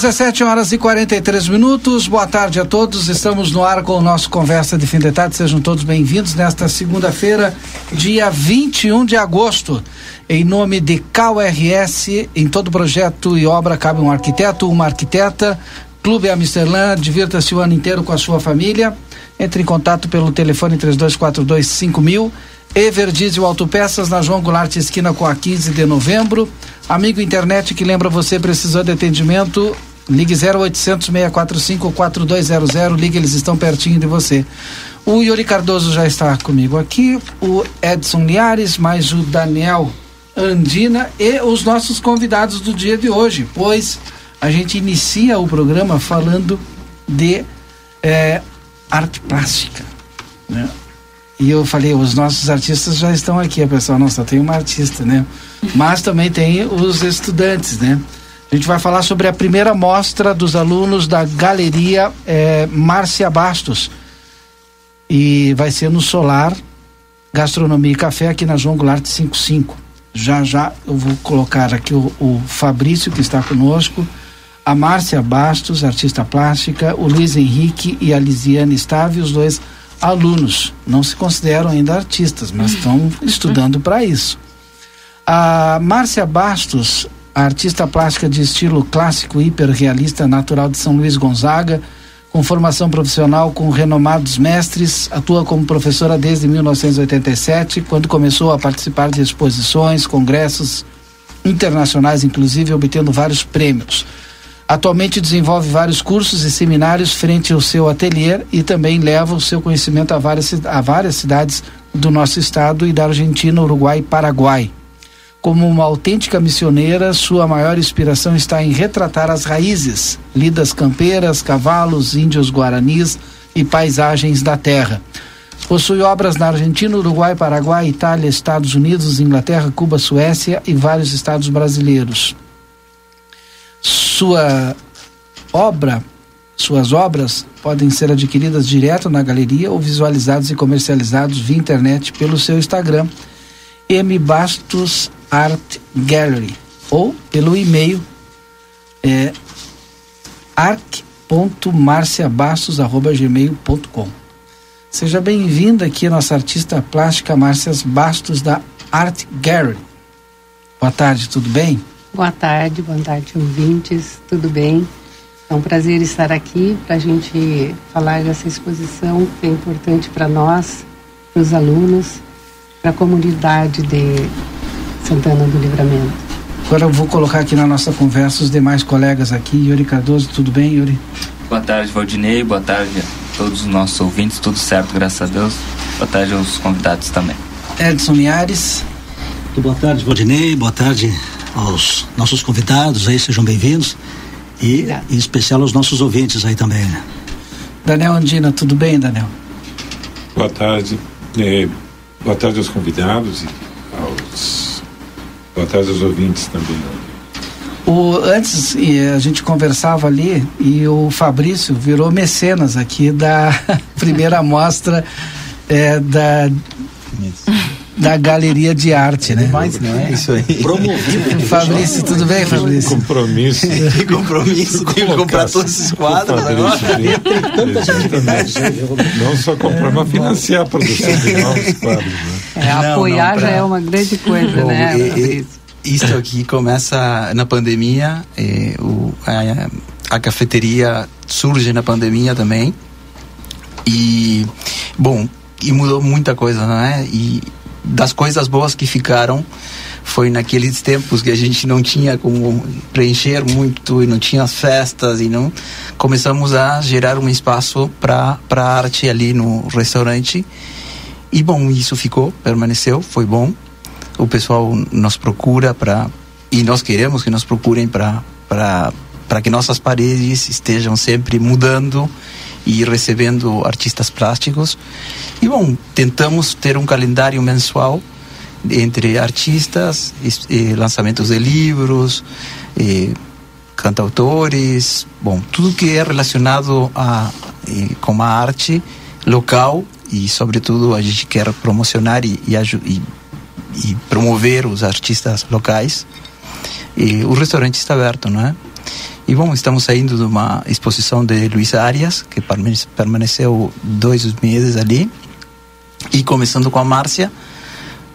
17 horas e 43 minutos. Boa tarde a todos. Estamos no ar com o nosso Conversa de Fim de Tarde. Sejam todos bem-vindos nesta segunda-feira, dia 21 de agosto. Em nome de KRS, em todo projeto e obra cabe um arquiteto, uma arquiteta. Clube Amsterdã, divirta-se o ano inteiro com a sua família. Entre em contato pelo telefone 3242 5000. Everdiesel Autopeças na João Goulart esquina com a 15 de novembro. Amigo internet que lembra você precisou de atendimento, Ligue 0800 645 4200, ligue, eles estão pertinho de você. O Yuri Cardoso já está comigo aqui, o Edson Liares, mais o Daniel Andina e os nossos convidados do dia de hoje, pois a gente inicia o programa falando de é, arte plástica. Né? E eu falei, os nossos artistas já estão aqui, a pessoa, só tem uma artista, né? Mas também tem os estudantes, né? A gente vai falar sobre a primeira mostra dos alunos da Galeria é, Márcia Bastos. E vai ser no Solar Gastronomia e Café aqui na João Goulart 55. Já já eu vou colocar aqui o, o Fabrício que está conosco, a Márcia Bastos, artista plástica, o Luiz Henrique e a Lisiane Stave, os dois alunos. Não se consideram ainda artistas, mas estão estudando para isso. A Márcia Bastos artista plástica de estilo clássico hiperrealista natural de São Luís Gonzaga, com formação profissional com renomados mestres, atua como professora desde 1987, quando começou a participar de exposições, congressos internacionais, inclusive obtendo vários prêmios. Atualmente desenvolve vários cursos e seminários frente ao seu ateliê e também leva o seu conhecimento a várias, a várias cidades do nosso estado e da Argentina, Uruguai e Paraguai. Como uma autêntica missioneira, sua maior inspiração está em retratar as raízes, lidas campeiras, cavalos, índios guaranis e paisagens da terra. Possui obras na Argentina, Uruguai, Paraguai, Itália, Estados Unidos, Inglaterra, Cuba, Suécia e vários estados brasileiros. Sua obra, suas obras podem ser adquiridas direto na galeria ou visualizados e comercializados via internet pelo seu Instagram M Bastos Art Gallery ou pelo e-mail é, arc.marciabastos.gmail.com Seja bem-vinda aqui a nossa artista plástica Márcia Bastos da Art Gallery. Boa tarde, tudo bem? Boa tarde, boa tarde, ouvintes, tudo bem? É um prazer estar aqui para a gente falar dessa exposição que é importante para nós, para os alunos, para a comunidade de Santana do Livramento. Agora eu vou colocar aqui na nossa conversa os demais colegas aqui. Yuri Cardoso, tudo bem, Yuri? Boa tarde, Valdinei. Boa tarde a todos os nossos ouvintes. Tudo certo, graças a Deus. Boa tarde aos convidados também. Edson Liares. Boa tarde, Valdinei. Boa tarde aos nossos convidados aí, sejam bem-vindos. E em especial aos nossos ouvintes aí também. Daniel Andina, tudo bem, Daniel? Boa tarde. É, boa tarde aos convidados e aos Boa tarde aos ouvintes também. O, antes a gente conversava ali e o Fabrício virou mecenas aqui da primeira mostra é, da da Galeria de Arte, né? Mais, não é isso aí. Promovido. Fabrício, tudo bem, Fabrício? Compromisso. que compromisso, tem que comprar todos esses quadros agora. Não só comprar, mas financiar a produção de novos quadros. Né? É, apoiar não, não, pra... já é uma grande coisa, Bom, né? E, e, isso aqui começa na pandemia, e, o, a, a cafeteria surge na pandemia também. E, bom, e mudou muita coisa, não é? E das coisas boas que ficaram foi naqueles tempos que a gente não tinha como preencher muito e não tinha as festas e não. Começamos a gerar um espaço para para arte ali no restaurante. E bom isso ficou permaneceu foi bom. O pessoal nos procura para e nós queremos que nos procurem para para para que nossas paredes estejam sempre mudando e recebendo artistas plásticos. E bom, tentamos ter um calendário mensual entre artistas, e, e lançamentos de livros, e, cantautores, bom, tudo que é relacionado a, e, com a arte local e, sobretudo, a gente quer promocionar e, e, e promover os artistas locais. E o restaurante está aberto, não é? E bom, estamos saindo de uma exposição de Luiz Arias, que permaneceu dois meses ali. E começando com a Márcia,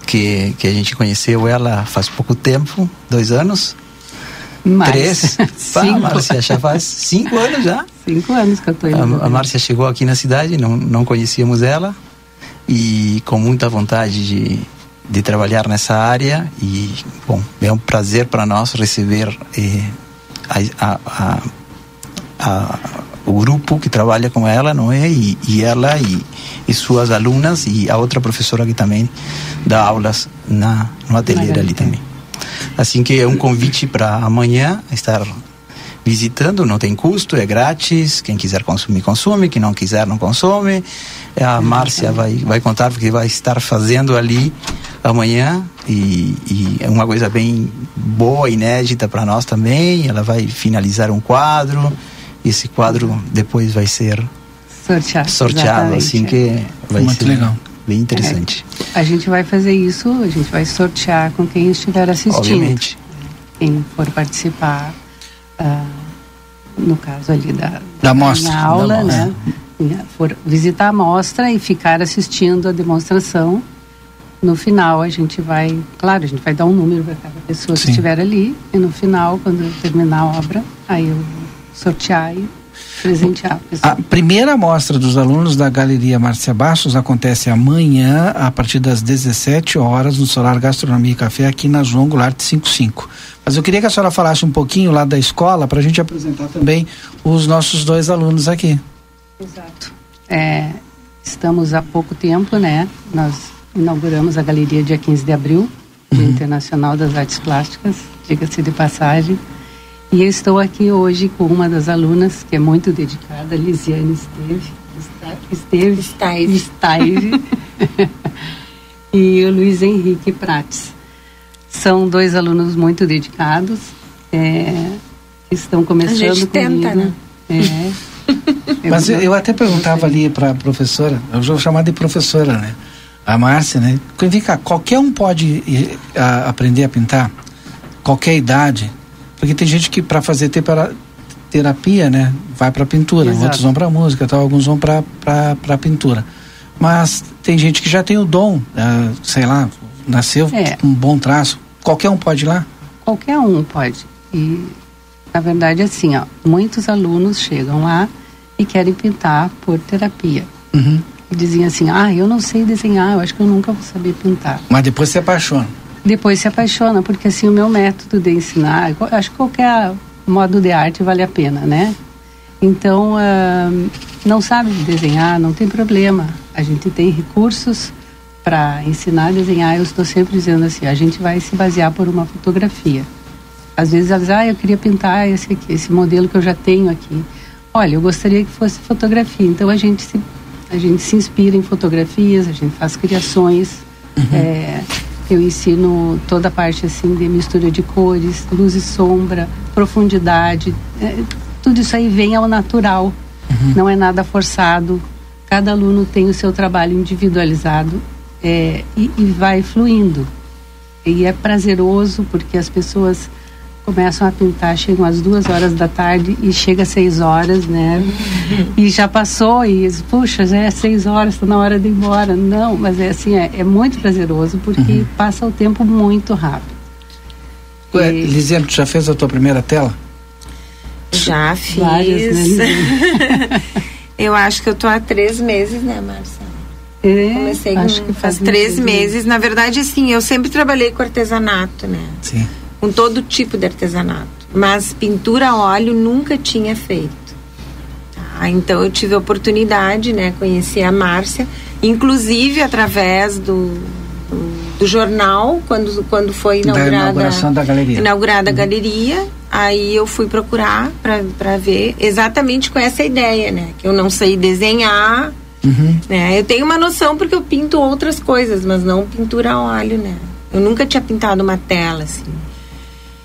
que, que a gente conheceu ela faz pouco tempo, dois anos. Mais. Três. Pá, Márcia já faz cinco anos já. Cinco anos que eu estou indo. A, a Márcia chegou aqui na cidade, não, não conhecíamos ela. E com muita vontade de, de trabalhar nessa área. E, bom, é um prazer para nós receber eh, a, a, a, o grupo que trabalha com ela, não é? E, e ela e, e, suas alunas e a outra professora que também dá aulas na, no ateliê ali também. Assim que é um convite para amanhã estar visitando, não tem custo, é grátis. Quem quiser consumir, consome. Quem não quiser, não consome. A Márcia vai, vai contar porque vai estar fazendo ali amanhã e, e é uma coisa bem boa, inédita para nós também. Ela vai finalizar um quadro. Esse quadro depois vai ser sorteado, sorteado assim que vai Muito ser legal. bem interessante. É, a gente vai fazer isso, a gente vai sortear com quem estiver assistindo. Obviamente. Quem for participar uh, no caso ali da, da mostra, aula, da né? For visitar a mostra e ficar assistindo a demonstração. No final a gente vai, claro, a gente vai dar um número para cada pessoa Sim. que estiver ali e no final, quando terminar a obra, aí eu sortear e presentear a A primeira mostra dos alunos da Galeria Márcia Bastos acontece amanhã, a partir das 17 horas, no Solar Gastronomia e Café, aqui na João Goulart 55. Mas eu queria que a senhora falasse um pouquinho lá da escola para a gente apresentar também os nossos dois alunos aqui. Exato. É, estamos há pouco tempo, né? Nós inauguramos a galeria dia 15 de abril, Dia uhum. Internacional das Artes Plásticas, diga-se de passagem. E eu estou aqui hoje com uma das alunas que é muito dedicada, Lisiane Esteve. Esteve. Esteve. Esteve. e o Luiz Henrique Prates. São dois alunos muito dedicados, é, que estão começando a gente comigo. Tenta, né? É. Mas eu, eu, até perguntava ali para a professora, eu vou chamar de professora, né? A Márcia, né? Vem cá, qualquer um pode ir, a, aprender a pintar? Qualquer idade? Porque tem gente que para fazer terapia, né, vai para pintura, Exato. outros vão para música, tal, alguns vão para para pintura. Mas tem gente que já tem o dom, uh, sei lá, nasceu é. com um bom traço. Qualquer um pode ir lá? Qualquer um pode. E na verdade assim, ó, muitos alunos chegam lá e querem pintar por terapia. Uhum. Dizem assim, ah, eu não sei desenhar, eu acho que eu nunca vou saber pintar. Mas depois se apaixona depois se apaixona, porque assim o meu método de ensinar, acho que qualquer modo de arte vale a pena, né? Então, uh, não sabe desenhar, não tem problema. A gente tem recursos para ensinar a desenhar. Eu estou sempre dizendo assim, a gente vai se basear por uma fotografia. Às vezes elas, ah, eu queria pintar esse aqui, esse modelo que eu já tenho aqui. Olha, eu gostaria que fosse fotografia. Então a gente se, a gente se inspira em fotografias, a gente faz criações. Uhum. É, eu ensino toda a parte assim de mistura de cores, luz e sombra, profundidade. É, tudo isso aí vem ao natural, uhum. não é nada forçado. Cada aluno tem o seu trabalho individualizado. é, e, e vai fluindo. E é prazeroso porque as pessoas começam a pintar, chegam às duas horas da tarde e chega às seis horas, né? e já passou e puxa, já é seis horas, está na hora de ir embora. Não, mas é assim, é, é muito prazeroso porque uhum. passa o tempo muito rápido. Ué, e... Lisiane, tu já fez a tua primeira tela? Já fiz. Várias, né, eu acho que eu tô há três meses, né, Marcia? É, Comecei acho com, que faz três meses. Na verdade, assim, eu sempre trabalhei com artesanato, né? Sim. Com todo tipo de artesanato. Mas pintura a óleo nunca tinha feito. Tá? Então eu tive a oportunidade, né? Conheci a Márcia, inclusive através do, do, do jornal, quando, quando foi inaugurada, da inauguração da galeria. Inaugurada uhum. a galeria. Aí eu fui procurar para ver exatamente com essa ideia, né? Que eu não sei desenhar, Uhum. Né? Eu tenho uma noção porque eu pinto outras coisas, mas não pintura a óleo, né? Eu nunca tinha pintado uma tela, assim.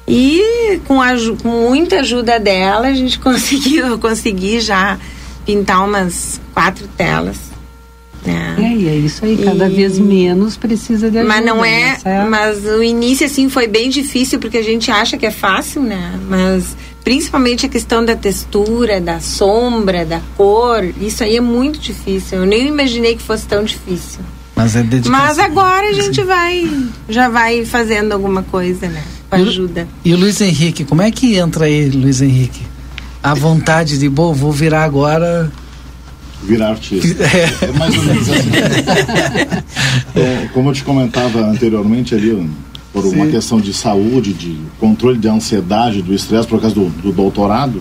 E com, a, com muita ajuda dela, a gente conseguiu, eu consegui já pintar umas quatro telas. Né? É, e é isso aí, cada e... vez menos precisa de ajuda. Mas não é, é, mas o início assim foi bem difícil porque a gente acha que é fácil, né? Mas principalmente a questão da textura, da sombra, da cor, isso aí é muito difícil. Eu nem imaginei que fosse tão difícil. Mas é dedicação. Mas agora a gente vai, já vai fazendo alguma coisa, né? Com ajuda. E o Luiz Henrique, como é que entra aí, Luiz Henrique? A vontade de, bom, vou virar agora virar artista. É, é mais ou menos assim. é, como eu te comentava anteriormente ali, por Sim. uma questão de saúde, de controle de ansiedade, do estresse por causa do, do doutorado,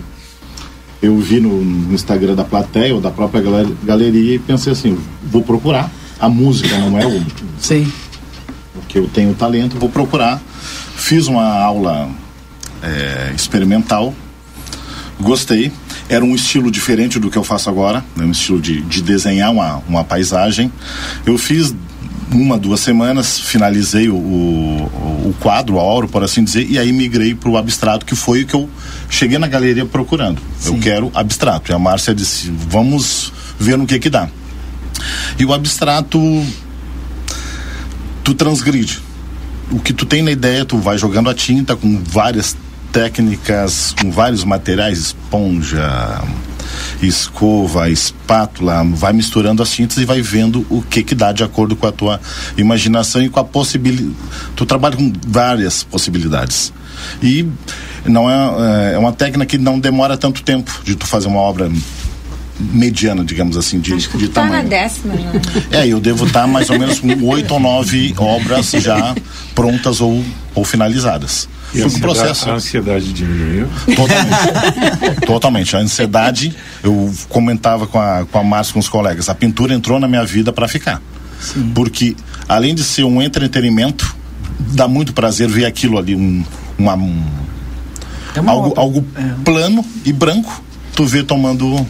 eu vi no, no, Instagram da plateia ou da própria galeria e pensei assim, vou procurar. A música não é o. Sim. Porque eu tenho talento, vou procurar. Fiz uma aula é, experimental, gostei. Era um estilo diferente do que eu faço agora, né? um estilo de, de desenhar uma, uma paisagem. Eu fiz uma, duas semanas, finalizei o, o, o quadro, a obra, por assim dizer, e aí migrei para o abstrato, que foi o que eu cheguei na galeria procurando. Sim. Eu quero abstrato. E a Márcia disse: vamos ver no que que dá. E o abstrato, tu transgride. O que tu tem na ideia, tu vai jogando a tinta com várias técnicas, com vários materiais, esponja, escova, espátula, vai misturando as tintas e vai vendo o que que dá de acordo com a tua imaginação e com a possibilidade. Tu trabalha com várias possibilidades. E não é, é, é uma técnica que não demora tanto tempo de tu fazer uma obra mediana, digamos assim, de, Acho que de tá tamanho. na décima já. É, eu devo estar mais ou menos com oito ou nove obras já prontas ou, ou finalizadas. E a processo. A ansiedade diminuiu? Totalmente. Totalmente. A ansiedade, eu comentava com a, com a Márcia, com os colegas, a pintura entrou na minha vida para ficar. Sim. Porque, além de ser um entretenimento, dá muito prazer ver aquilo ali, um, uma, um, uma algo, algo é. plano e branco, tu vê tomando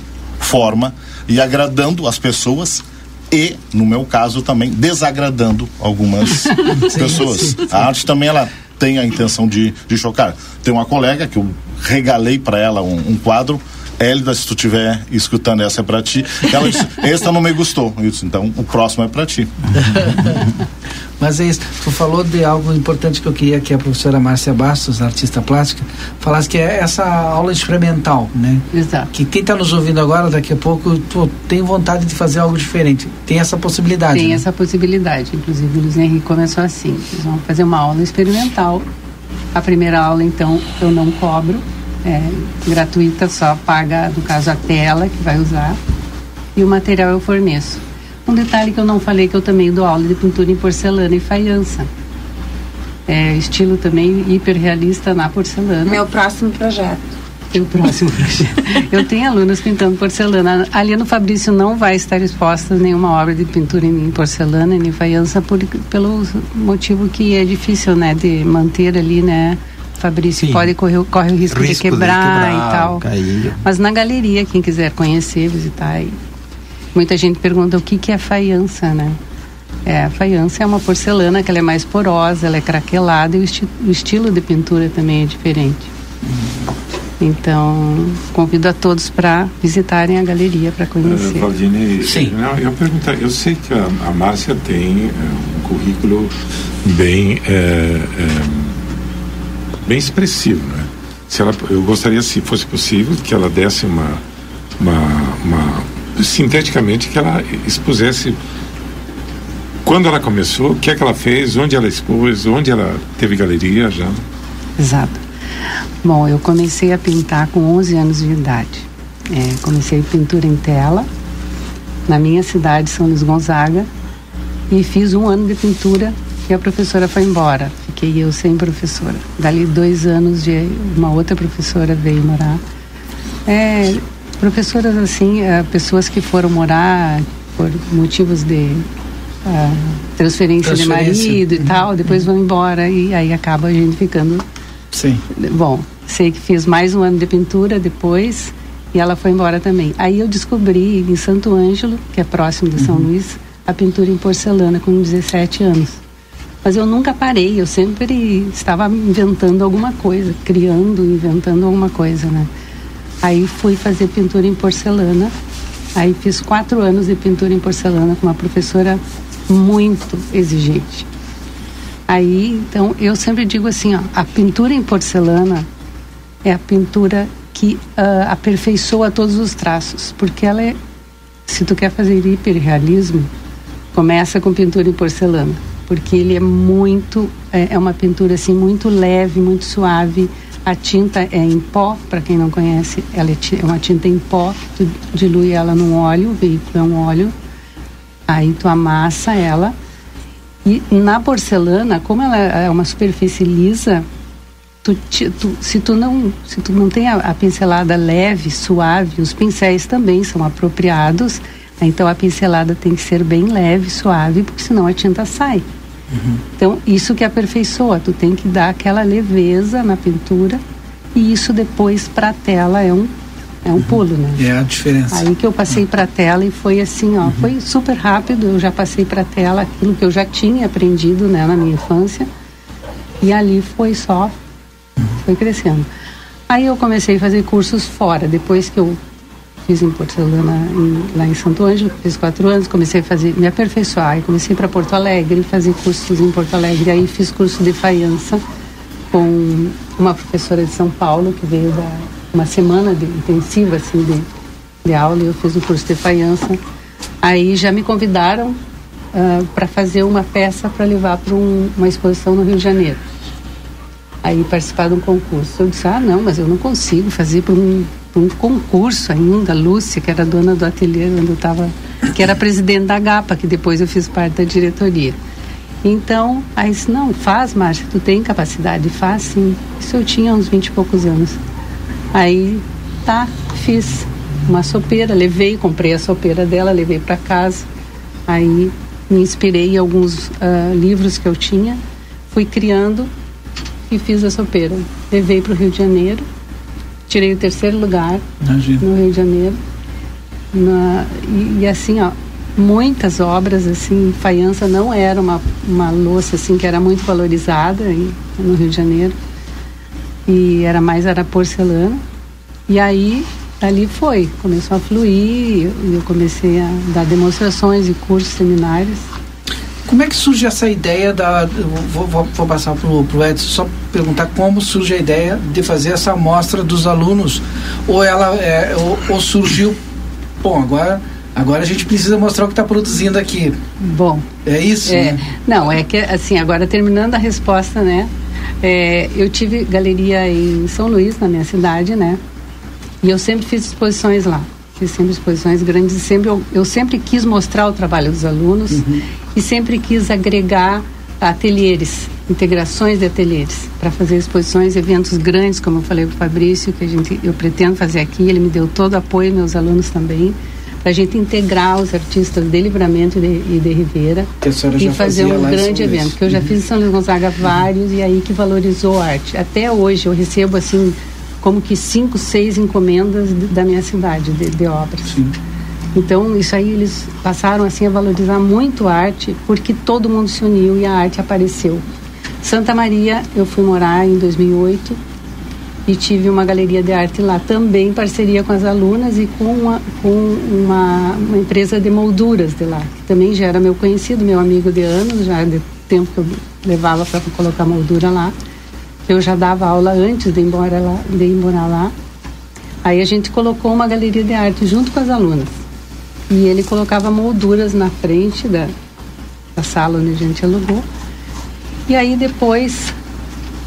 forma e agradando as pessoas e, no meu caso, também desagradando algumas pessoas. A arte também ela tem a intenção de, de chocar. Tem uma colega que eu regalei para ela um, um quadro Hélida, se tu estiver escutando, essa é para ti. Ela disse, essa não me gostou. Eu disse, então o próximo é para ti. Mas é isso. Tu falou de algo importante que eu queria que a professora Márcia Bastos, artista plástica, falasse que é essa aula experimental, né? Exato. Que quem está nos ouvindo agora, daqui a pouco, tu tem vontade de fazer algo diferente. Tem essa possibilidade. Tem né? essa possibilidade. Inclusive, o Luiz Henrique começou assim. Eles vão fazer uma aula experimental. A primeira aula, então, eu não cobro. É gratuita, só paga, no caso, a tela que vai usar. E o material eu forneço. Um detalhe que eu não falei que eu também dou aula de pintura em porcelana e faiança. É, estilo também hiperrealista na porcelana. Meu próximo projeto. Meu próximo projeto. eu tenho alunos pintando porcelana. Ali no Fabrício não vai estar exposta nenhuma obra de pintura em porcelana nem faiança por, pelo motivo que é difícil, né, de manter ali, né, Fabrício Sim. pode correr corre o risco, risco de, quebrar de, quebrar e tal. Cair. Mas na galeria, quem quiser conhecer, visitar, Muita gente pergunta o que, que é faiança, né? É, a faiança é uma porcelana que ela é mais porosa, ela é craquelada e o, esti o estilo de pintura também é diferente. Então, convido a todos para visitarem a galeria para conhecer. Uh, Valdine, Sim. Eu, eu, perguntar, eu sei que a, a Márcia tem uh, um currículo bem, uh, bem expressivo, né? Se ela, eu gostaria, se fosse possível, que ela desse uma, uma, uma sinteticamente, que ela expusesse quando ela começou, o que é que ela fez, onde ela expôs, onde ela teve galeria já. Exato. Bom, eu comecei a pintar com 11 anos de idade. É, comecei pintura em tela na minha cidade, São Luís Gonzaga, e fiz um ano de pintura e a professora foi embora. Fiquei eu sem professora. Dali dois anos de uma outra professora veio morar. É, professoras assim, é, pessoas que foram morar por motivos de transferência, transferência, de marido e uhum. tal, depois vão embora e aí acaba a gente ficando Sim. Bom, sei que fiz mais um ano de pintura depois e ela foi embora também. Aí eu descobri em Santo Ângelo, que é próximo de São uhum. Luís, a pintura em porcelana com 17 anos. Mas eu nunca parei, eu sempre estava inventando alguma coisa, criando, inventando alguma coisa, né? Aí fui fazer pintura em porcelana. Aí fiz quatro anos de pintura em porcelana com uma professora muito exigente. Aí, então, eu sempre digo assim, ó, a pintura em porcelana é a pintura que uh, aperfeiçoa todos os traços, porque ela é, se tu quer fazer hiperrealismo, começa com pintura em porcelana, porque ele é muito, é, é uma pintura assim muito leve, muito suave. A tinta é em pó, para quem não conhece, ela é, é uma tinta em pó, tu dilui ela num óleo, o veículo é um óleo, aí tu amassa ela e na porcelana, como ela é uma superfície lisa, tu, tu, se tu não se tu não tem a, a, pincelada leve, suave, os pincéis também são apropriados. Então a pincelada tem que ser bem leve, suave, porque senão a tinta sai. Uhum. Então isso que aperfeiçoa, tu tem que dar aquela leveza na pintura e isso depois para a tela é um é um pulo, né? É a diferença. Aí que eu passei para a tela e foi assim, ó, uhum. foi super rápido. Eu já passei para a tela aquilo que eu já tinha aprendido, né, na minha infância. E ali foi só, foi crescendo. Aí eu comecei a fazer cursos fora. Depois que eu fiz em porcelana em, lá em Santo Ângelo, fiz quatro anos, comecei a fazer, me aperfeiçoar. Aí comecei para Porto Alegre, fazer cursos em Porto Alegre. Aí fiz curso de faiança com uma professora de São Paulo que veio da uma semana de, intensiva assim de, de aula e eu fiz o curso de faiança. Aí já me convidaram uh, ah, para fazer uma peça para levar para um, uma exposição no Rio de Janeiro. Aí participar de um concurso. Eu disse, ah, não, mas eu não consigo fazer para um, um concurso ainda. Lúcia, que era dona do ateliê onde eu estava, que era presidente da GAPA, que depois eu fiz parte da diretoria. Então, aí disse, não, faz, Márcia, tu tem capacidade, faz sim. Isso eu tinha uns vinte e poucos anos. Aí, tá, fiz uma sopeira, levei, comprei a sopeira dela, levei para casa. Aí me inspirei em alguns uh, livros que eu tinha, fui criando e fiz a sopeira. Levei para o Rio de Janeiro, tirei o terceiro lugar Imagina. no Rio de Janeiro. Na, e, e, assim, ó, muitas obras assim, faiança não era uma, uma louça assim que era muito valorizada no Rio de Janeiro e era mais era porcelana. E aí ali foi, começou a fluir e eu comecei a dar demonstrações e cursos, seminários. Como é que surge essa ideia da. Vou, vou, vou passar para o Edson só perguntar como surge a ideia de fazer essa amostra dos alunos. Ou ela é, ou, ou surgiu. Bom, agora Agora a gente precisa mostrar o que está produzindo aqui. Bom. É isso? É, né? Não, é que assim, agora terminando a resposta, né? É, eu tive galeria em São Luís, na minha cidade, né? E eu sempre fiz exposições lá. Fiz sempre exposições grandes e sempre eu, eu sempre quis mostrar o trabalho dos alunos uhum. E sempre quis agregar ateliês, integrações de ateliês para fazer exposições, eventos grandes, como eu falei para o Fabrício, que a gente eu pretendo fazer aqui. Ele me deu todo o apoio, meus alunos também para a gente integrar os artistas de Livramento e de, e de Ribeira e fazer um grande evento. Que eu já uhum. fiz em São Luís Gonzaga vários e aí que valorizou a arte. Até hoje eu recebo assim como que cinco, seis encomendas da minha cidade de, de obras. Sim. Então isso aí eles passaram assim a valorizar muito a arte porque todo mundo se uniu e a arte apareceu. Santa Maria eu fui morar em 2008 e tive uma galeria de arte lá também, em parceria com as alunas e com uma, com uma, uma empresa de molduras de lá, que também já era meu conhecido, meu amigo de anos, já de tempo que eu levava para colocar moldura lá. Eu já dava aula antes de ir embora lá, de ir embora lá. Aí a gente colocou uma galeria de arte junto com as alunas. E ele colocava molduras na frente da, da sala onde a gente alugou. E aí depois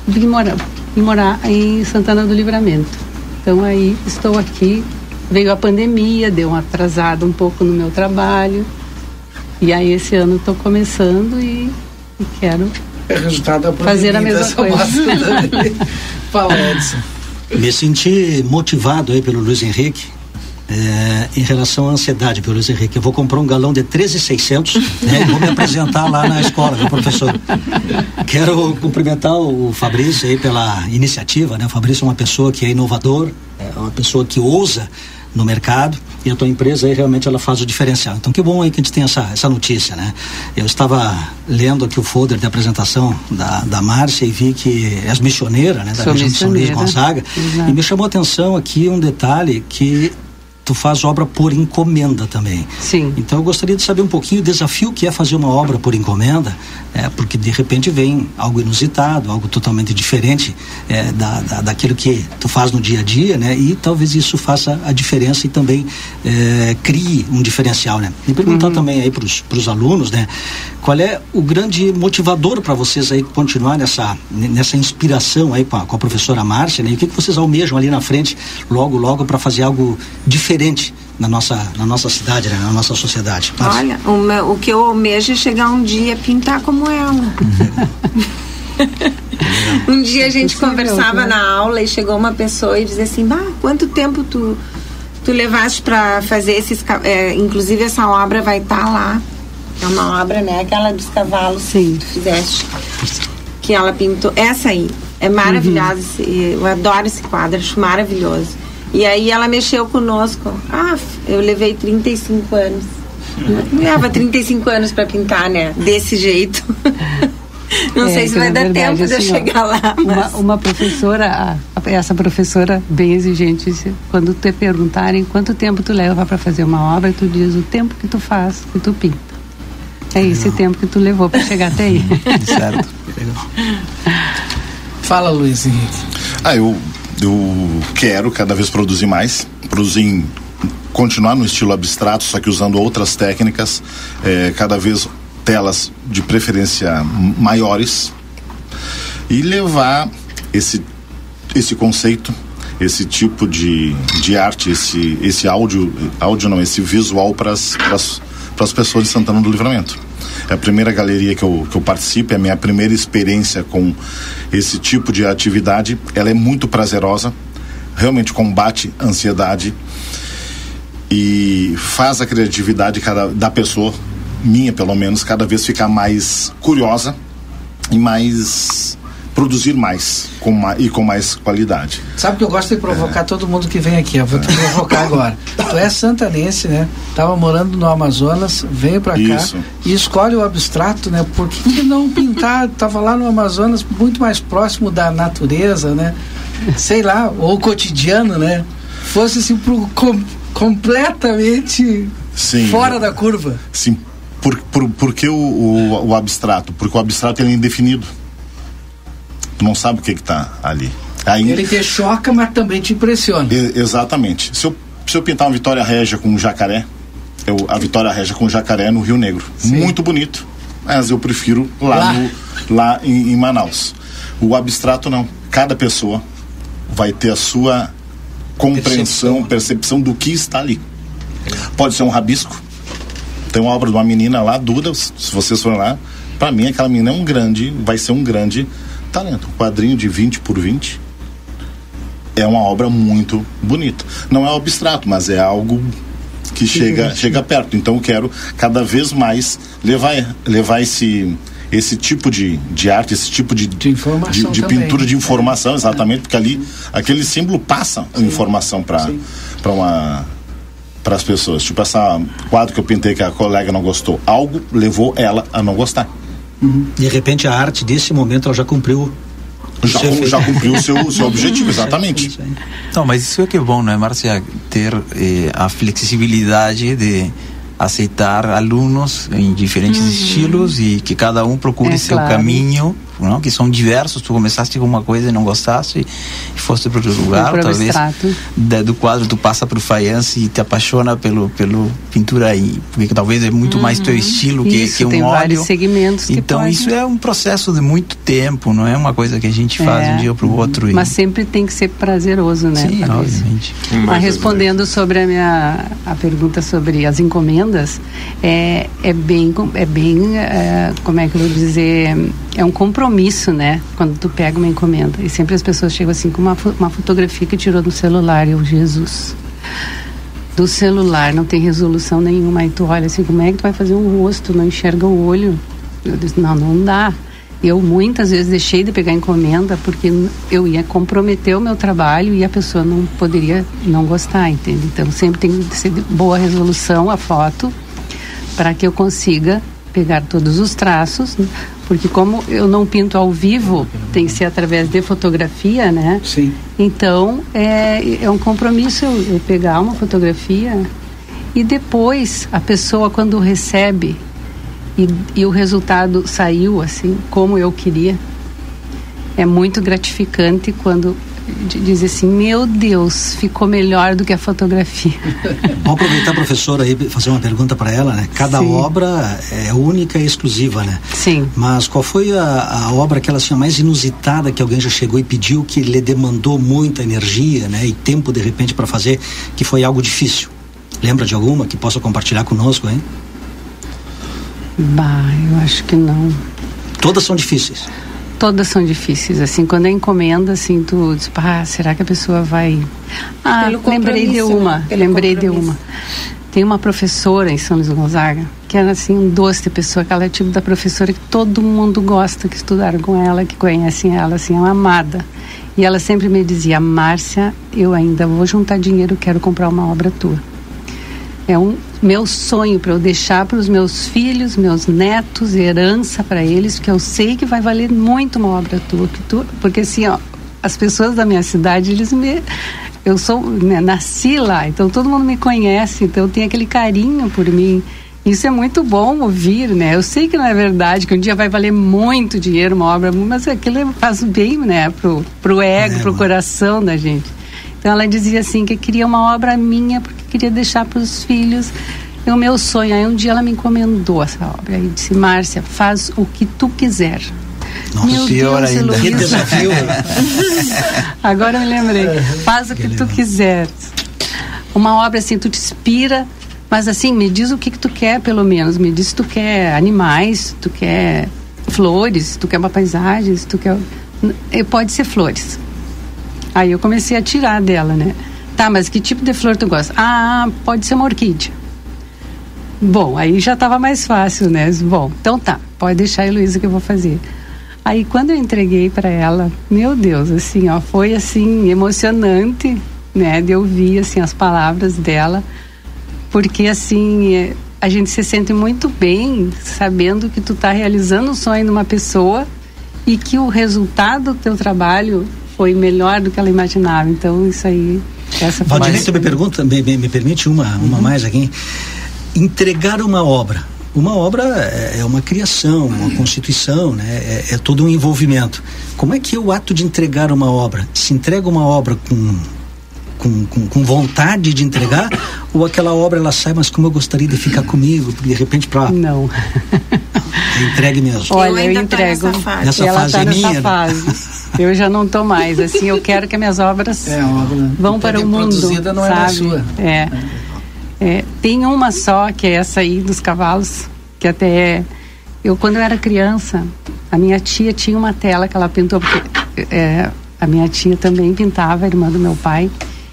vim morar, vim morar em Santana do Livramento. Então aí estou aqui. Veio a pandemia, deu um atrasado um pouco no meu trabalho. E aí esse ano estou começando e, e quero é resultado da fazer a mesma coisa. Fala, Edson. Me senti motivado aí pelo Luiz Henrique é, em relação à ansiedade, viu, Luiz Henrique? Eu vou comprar um galão de 13,600 né, e vou me apresentar lá na escola, viu, professor? Quero cumprimentar o Fabrício aí pela iniciativa, né? O Fabrício é uma pessoa que é inovador, é uma pessoa que ousa no mercado e a tua empresa aí realmente ela faz o diferencial. Então que bom aí que a gente tem essa, essa notícia, né? Eu estava lendo aqui o folder de apresentação da, da Márcia e vi que és missioneira, né? Da Sou região de São Luís. Gonzaga. Exato. E me chamou a atenção aqui um detalhe que tu faz obra por encomenda também. Sim. Então eu gostaria de saber um pouquinho o desafio que é fazer uma obra por encomenda, é, porque de repente vem algo inusitado, algo totalmente diferente é, da, da, daquilo que tu faz no dia a dia, né? E talvez isso faça a diferença e também é, crie um diferencial, né? E perguntar também aí para os alunos, né? Qual é o grande motivador para vocês aí continuar nessa nessa inspiração aí com a, com a professora Márcia, né? E o que, que vocês almejam ali na frente, logo logo para fazer algo diferente na nossa na nossa cidade, né? na nossa sociedade? Márcia. Olha, o, meu- o que eu almejo é chegar um dia a pintar como ela. um dia a gente Possível, conversava né? na aula e chegou uma pessoa e dizia assim, bah, quanto tempo tu, tu levaste para fazer esses... é, inclusive essa obra vai estar lá. É uma obra, né? Aquela dos cavalos Sim. que tu fizeste. Que ela pintou. Essa aí. É maravilhosa. esse- eu adoro esse quadro, acho maravilhoso. E aí ela mexeu conosco. Ah, eu levei 35 anos. Leva 35 anos para pintar, né? Desse jeito. Não É, sei se então, vai é dar verdade, tempo de eu assim, ó, chegar lá. Uma, Mas... uma professora, a- essa professora bem exigente, quando te perguntarem quanto tempo tu leva para fazer uma obra, tu diz o tempo que tu faz, que tu pinta. É esse tempo que tu levou para chegar até aí. certo. Fala, Luiz Henrique. Ah, eu, eu quero cada vez produzir mais, produzir continuar no estilo abstrato, só que usando outras técnicas, eh, cada vez telas de preferência maiores e levar esse esse conceito, esse tipo de, de arte, esse esse áudio, áudio não, esse visual para as pessoas de Santana do Livramento. É a primeira galeria que eu, que eu participo, é a minha primeira experiência com esse tipo de atividade. Ela é muito prazerosa, realmente combate a ansiedade e faz a criatividade cada, da pessoa, minha pelo menos, cada vez ficar mais curiosa e mais produzir mais com ma, e com mais qualidade. Sabe que eu gosto de provocar todo mundo que vem aqui. Eu vou te provocar agora. Tu é santanense, né? Tava morando no Amazonas, veio pra cá e escolhe o abstrato, né? Por que, não pintar? Tava lá no Amazonas, muito mais próximo da natureza, né? Sei lá, ou cotidiano, né? Fosse assim pro, com- completamente Sim. fora da curva. Sim. Por, por, por que o, o, o abstrato? Porque o abstrato ele é indefinido. Tu não sabe o que está ali. Aí, Ele te choca, mas também te impressiona. E- exatamente. Se eu, se eu pintar uma Vitória Régia com um jacaré, eu, a Vitória Régia com jacaré no Rio Negro. Muito bonito. Mas eu prefiro lá, Lá. no- lá em, em Manaus. O abstrato não. Cada pessoa vai ter a sua compreensão, percepção, do que está ali. Pode ser um rabisco. Tem uma obra de uma menina lá, Duda, se vocês forem lá, para mim aquela menina é um grande, vai ser um grande talento. Um quadrinho de 20 por 20 é uma obra muito bonita. Não é abstrato, mas é algo que chega, chega perto. Então eu quero cada vez mais levar, levar esse, esse tipo de, de arte, esse tipo de, De informação de, de pintura de informação, exatamente, porque ali aquele símbolo passa informação para para uma para as pessoas. Tipo essa quadro que eu pintei que a colega não gostou, algo levou ela a não gostar. De repente a arte desse momento ela já cumpriu já, já cumpriu o seu, seu objetivo, exatamente. Não, mas isso é que é bom, não é, Márcia? Ter eh, a flexibilidade de aceitar alunos em diferentes uhum. estilos e que cada um procure é, seu claro. caminho não? que são diversos. Tu começaste com uma coisa e não gostaste e foste para outro lugar. Talvez da, do quadro tu passa para o faiance e te apaixona pelo, pelo pintura aí, porque talvez é muito uhum. mais teu estilo que, isso, que um tem óleo. vários segmentos então pode... isso é um processo de muito tempo, não é uma coisa que a gente faz é. um dia para o outro. E... Mas sempre tem que ser prazeroso, né? Sim, obviamente. Mas respondendo sobre a minha a pergunta sobre as encomendas, é, é bem é bem é, como é que eu vou dizer é um compromisso, né? Quando tu pega uma encomenda. E sempre as pessoas chegam assim com uma, uma fotografia que tirou do celular. E eu, Jesus. Do celular não tem resolução nenhuma. Aí tu olha assim, como é que tu vai fazer um rosto? Não enxerga o olho. Eu disse, não, não dá. Eu muitas vezes deixei de pegar encomenda porque eu ia comprometer o meu trabalho e a pessoa não poderia não gostar, entende? Então sempre tem que ser de boa resolução a foto para que eu consiga pegar todos os traços, porque como eu não pinto ao vivo, tem que ser através de fotografia, né? Sim. Então é, é um compromisso eu, pegar uma fotografia e depois a pessoa quando recebe e, e o resultado saiu assim como eu queria, é muito gratificante quando dizer assim, meu Deus, ficou melhor do que a fotografia. Vamos aproveitar, professora, aí fazer uma pergunta para ela, né? Cada Sim. obra é única e exclusiva, né? Sim. Mas qual foi a, a obra que ela assim, mais inusitada que alguém já chegou e pediu que lhe demandou muita energia, né? E tempo de repente para fazer, que foi algo difícil? Lembra de alguma que possa compartilhar conosco, hein? Bah, eu acho que não. Todas são difíceis todas são difíceis. Assim, quando é encomenda, assim, tu diz, ah, será que a pessoa vai. Ah, lembrei de uma, lembrei de uma. Tem uma professora em São Luís Gonzaga, que era assim, um doce de pessoa, aquela é tipo da professora que todo mundo gosta, que estudaram com ela, que conhecem ela, assim, é uma amada. E ela sempre me dizia, Márcia, eu ainda vou juntar dinheiro, quero comprar uma obra tua. É um meu sonho para eu deixar para os meus filhos, meus netos, herança para eles, porque eu sei que vai valer muito uma obra tua, tu, porque assim, ó, as pessoas da minha cidade, eles me eu sou, né, nasci lá, então todo mundo me conhece, então tem aquele carinho por mim. Isso é muito bom ouvir, né? Eu sei que não é verdade, que um dia vai valer muito dinheiro uma obra, mas aquilo faz bem, né, pro, pro ego, é, pro coração da gente. Então ela dizia assim que queria uma obra minha porque queria deixar para os filhos. É o meu sonho. Aí um dia ela me encomendou essa obra. Aí disse, Márcia, faz o que tu quiser. Nossa, Meu pior Deus, ainda. Que desafio. Agora eu me lembrei. Faz o que, que tu quiser. Uma obra assim, tu te inspira, mas assim, me diz o que, que tu quer, pelo menos. Me diz se tu quer animais, tu quer flores, tu quer uma paisagem, tu quer. Pode ser flores. Aí eu comecei a tirar dela, né? Tá, mas que tipo de flor tu gosta? Ah, pode ser uma orquídea. Bom, aí já estava mais fácil, né? Bom, então tá, pode deixar a Heloísa que eu vou fazer. Aí quando eu entreguei para ela, meu Deus, assim, ó, foi assim emocionante, né, de ouvir assim as palavras dela, porque assim, a gente se sente muito bem sabendo que tu está realizando o sonho de uma pessoa e que o resultado do teu trabalho foi melhor do que ela imaginava. Então, isso aí. Essa você me pergunta, me, me, me permite uma, uma uhum. mais aqui. Entregar uma obra. Uma obra é, é uma criação, uma constituição, né? É, é, todo um envolvimento. Como é que é o ato de entregar uma obra? Se entrega uma obra com com, com, com, vontade de entregar ou aquela obra ela sai mas como eu gostaria de ficar comigo de repente para não é entregue mesmo olha eu, eu entrego nessa fase, nessa ela fase tá é nessa minha fase. eu já não tô mais assim eu quero que minhas obras é, obra vão para o mundo produzida não sabe? é sua é. é tem uma só que é essa aí dos cavalos que até é, eu quando eu era criança a minha tia tinha uma tela que ela pintou porque é, a minha tia também pintava, a irmã do meu pai.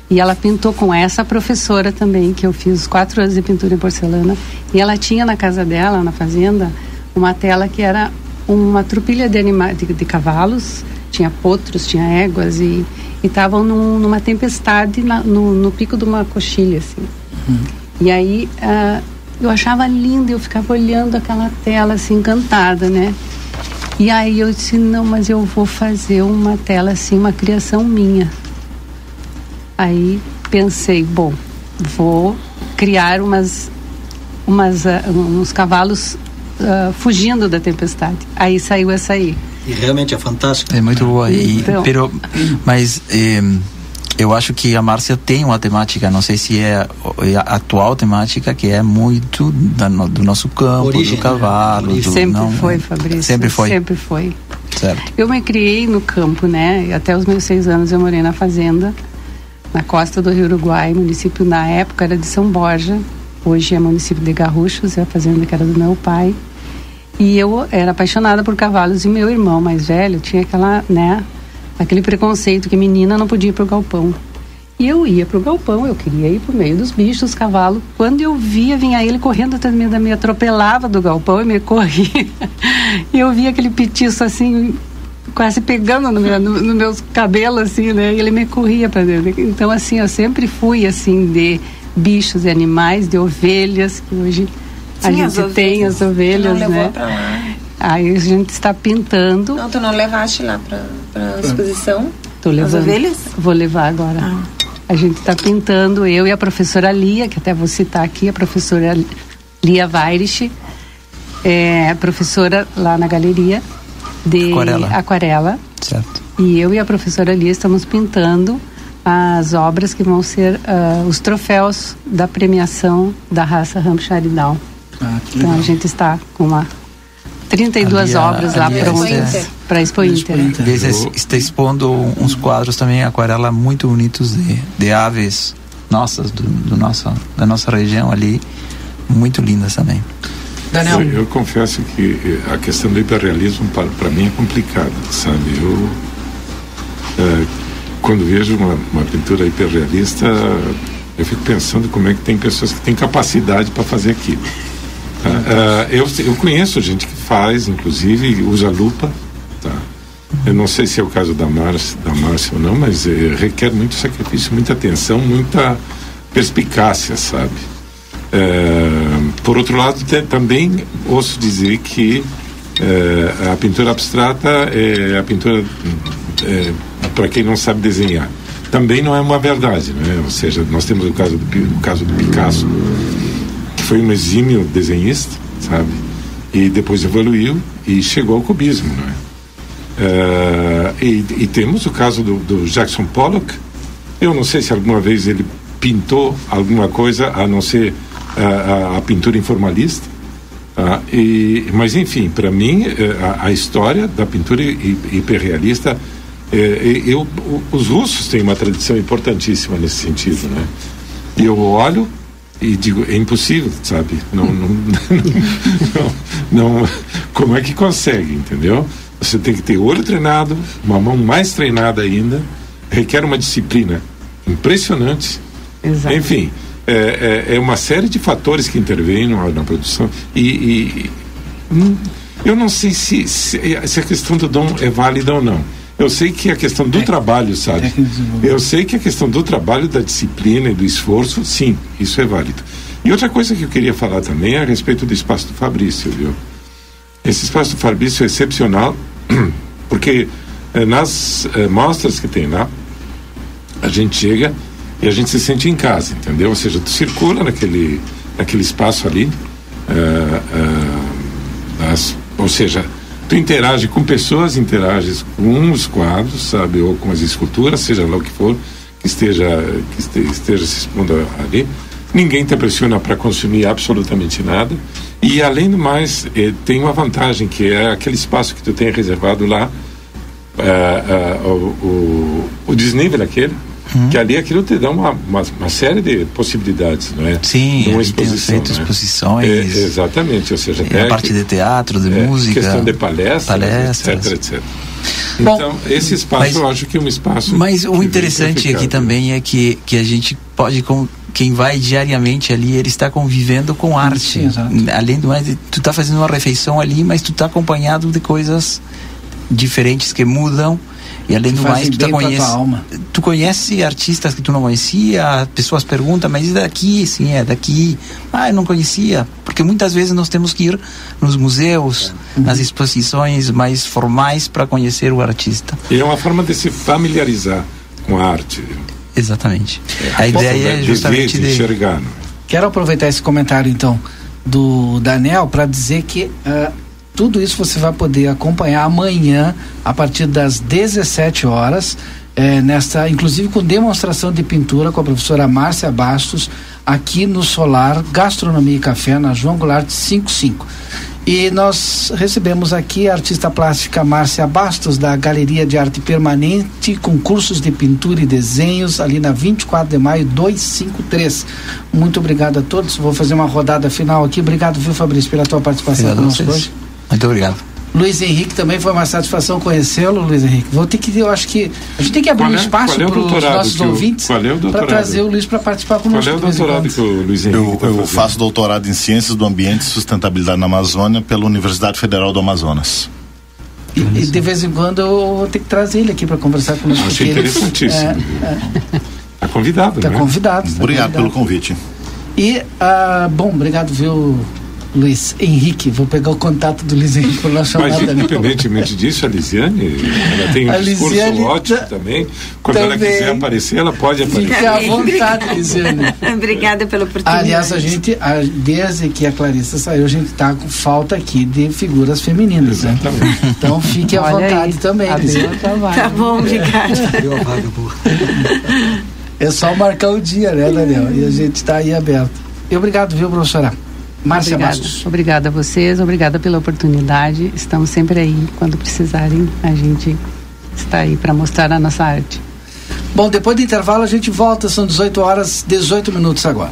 E ela pintou com essa professora também, que eu fiz quatro anos de pintura em porcelana. E ela tinha na casa dela, na fazenda, uma tela que era uma trupilha de, anima de, de cavalos, tinha potros, tinha éguas e estavam num, numa tempestade na, no, no, pico de uma coxilha, assim. Uhum. E aí uh, eu achava lindo, eu ficava olhando aquela tela assim, encantada, né? E aí eu disse, não, mas eu vou fazer uma tela assim, uma criação minha. Aí pensei, bom, vou criar umas, umas uh, uns cavalos uh, fugindo da tempestade. Aí saiu essa aí. E realmente é fantástico. É muito boa. E, Então. pero, mas eh, eu acho que a Márcia tem uma temática, não sei se é é a atual temática, que é muito da no- do nosso campo, Origem, do cavalo. né? do- Sempre não, foi, Fabrício. Sempre foi. Sempre foi. Certo. Eu me criei no campo, né? E Até os meus seis anos eu morei na fazenda, na costa do Rio Uruguai, município na época era de São Borja, hoje é município de Garruchos, é a fazenda que era do meu pai. E eu era apaixonada por cavalos e meu irmão mais velho tinha aquela, né, aquele preconceito que menina não podia ir pro galpão. E eu ia pro galpão, eu queria ir pro meio dos bichos, dos cavalos. Quando eu via, vinha ele correndo atrás da- me atropelava do galpão e me corria. E eu via aquele petiço assim, quase pegando no meu, no, nos meus cabelos, assim, né? E ele me corria para dentro. Então, assim, eu sempre fui, assim, de bichos e animais, de ovelhas, que hoje a Sim, as gente tem ovelhas. as Tu ovelhas, não levou né? pra lá. Aí a gente está pintando. Não, tu não levaste lá pra, pra exposição? Tô levando. As ovelhas? Vou levar agora. Ah. A gente está pintando, eu e a professora Lia, que até vou citar aqui, a professora Lia Weirich, é professora lá na galeria de Aquarela. aquarela. Certo. E eu e a professora Lia estamos pintando as obras que vão ser ah, os troféus da premiação da raça Hampshire Down. Ah, Então legal. a gente está com uma 32 Ali a- obras lá ali a- prontas para a Expo Expo Inter. Inter. Está expondo uns quadros também aquarela muito bonitos de, de aves nossas do, do nossa da nossa região ali muito lindas também Daniel, Eu, eu confesso que eh, a questão do hiperrealismo para mim é complicada, sabe? Eu eh, quando vejo uma, uma pintura hiperrealista, eu fico pensando como é que tem pessoas que têm capacidade para fazer aquilo. Tá? Ah, eu, eu conheço gente que faz, inclusive usa lupa, tá? Eu não sei se é o caso da Márcia, da Márcia ou não, mas eh, requer muito sacrifício, muita atenção, muita perspicácia, sabe? É, por outro lado, te- também ouço dizer que é, a pintura abstrata é a pintura para quem não sabe desenhar. Também não é uma verdade, né? Ou seja, nós temos o caso do, o caso do Picasso, que foi um exímio desenhista, sabe? E depois evoluiu e chegou ao cubismo, né? É, e, e temos o caso do, do Jackson Pollock. Eu não sei se alguma vez ele pintou alguma coisa a não ser a, a- pintura informalista. Ah, e, mas enfim, para mim eh, a, a história da pintura hi- hiperrealista, eh, eu, os russos têm uma tradição importantíssima nesse sentido, né? E eu olho e digo é impossível, sabe? Não, não, não, não- como é que consegue, entendeu? Você tem que ter olho treinado, uma mão mais treinada ainda, requer uma disciplina impressionante. Exato. Enfim, é, é, é uma série de fatores que intervêm na, na produção e, e- hum, eu não sei se, se, se a questão do dom é válida ou não. Eu sei que a questão do trabalho, sabe? desenvolvimento. Eu sei que a questão do trabalho, da disciplina e do esforço, sim, isso é válido. E outra coisa que eu queria falar também é a respeito do espaço do Fabrício, viu? Esse espaço do Fabrício é excepcional, porque eh, nas eh, mostras que tem lá, a gente chega e a gente se sente em casa, entendeu? Ou seja, tu circula naquele, naquele espaço ali, eh, eh, as- ou seja, tu interage com pessoas, interages com os quadros, sabe, ou com as esculturas, seja lá o que for, que esteja, que este- esteja se expondo ali. Ninguém te pressiona para consumir absolutamente nada. E além do mais, eh, tem uma vantagem que é aquele espaço que tu tem reservado lá, ah, o, o, o desnível aquele, que ali aquilo te dá uma, uma, uma série de possibilidades, não é? Sim, De uma ali tem exposição. feito não é? exposições. É, exatamente, ou seja, Tem a parte de teatro, de é, música. questão de palestras, palestras. etc, etc. Bom, então, esse espaço mas- eu acho que é um espaço. Mas o interessante aqui também é que, que a gente pode, com, quem vai diariamente ali, ele está convivendo com arte. Exato. Além do mais, tu está fazendo uma refeição ali, mas tu está acompanhado de coisas diferentes que mudam E além do mais, tu, tá conhece, alma. tu conhece artistas que tu não conhecia, pessoas perguntam, mas e daqui? Sim, é daqui. Ah, eu não conhecia. Porque muitas vezes nós temos que ir nos museus, Uhum. nas exposições mais formais para conhecer o artista. E é uma forma de se familiarizar com a arte. Exatamente. A A ideia de é justamente de de, enxergar. Quero aproveitar esse comentário então do Daniel para dizer que ah, tudo isso você vai poder acompanhar amanhã a partir das 17 horas, eh, nesta, inclusive com demonstração de pintura com a professora Márcia Bastos aqui no Solar Gastronomia e Café na João Goulart 55. E nós recebemos aqui a artista plástica Márcia Bastos, da Galeria de Arte Permanente, com cursos de pintura e desenhos, ali na 24 de maio 253. Muito obrigado a todos. Vou fazer uma rodada final aqui. Obrigado, viu, Fabrício, pela tua participação Obrigado conosco hoje. Muito obrigado. Luiz Henrique também foi uma satisfação conhecê-lo, Luiz Henrique. Vou ter que, eu acho que a gente tem que abrir Qual um é- espaço qual é para os nossos ouvintes qual é para trazer o Luiz para participar Qual conosco. é o doutorado que o Luiz Henrique Eu, está eu faço doutorado em Ciências do Ambiente e Sustentabilidade na Amazônia pela Universidade Federal do Amazonas. E, e de vez em quando eu vou ter que trazer ele aqui para conversar conosco. Achei interessantíssimo. É, Está convidado, Está né? convidado. tá Obrigado pelo convidado. convite. E, ah, bom, obrigado, viu, Luiz Henrique. Vou pegar o contato do Luiz Henrique para nós chamar Mas Daniel. independentemente disso, a Lisiane, ela tem um A discurso Lisiane ótimo ta- também. Quando ela também. quiser aparecer, ela pode aparecer. Fique à vontade, Lisiane. Obrigada pela oportunidade. Aliás, a gente, a- desde que a Clarissa saiu, a gente está com falta aqui de figuras femininas, né? Então fique à Olha vontade aí, também, Lisiane. Tá bom, obrigada. Deu a vaga boa. É só marcar o dia, né, Daniel? E a gente está aí aberto. E obrigado, viu, professora? Márcia Obrigada. Bastos. Obrigada a vocês, obrigada pela oportunidade. Estamos sempre aí. Quando precisarem, a gente está aí para mostrar a nossa arte. Bom, depois do intervalo a gente volta, são 18 horas, 18 minutos agora.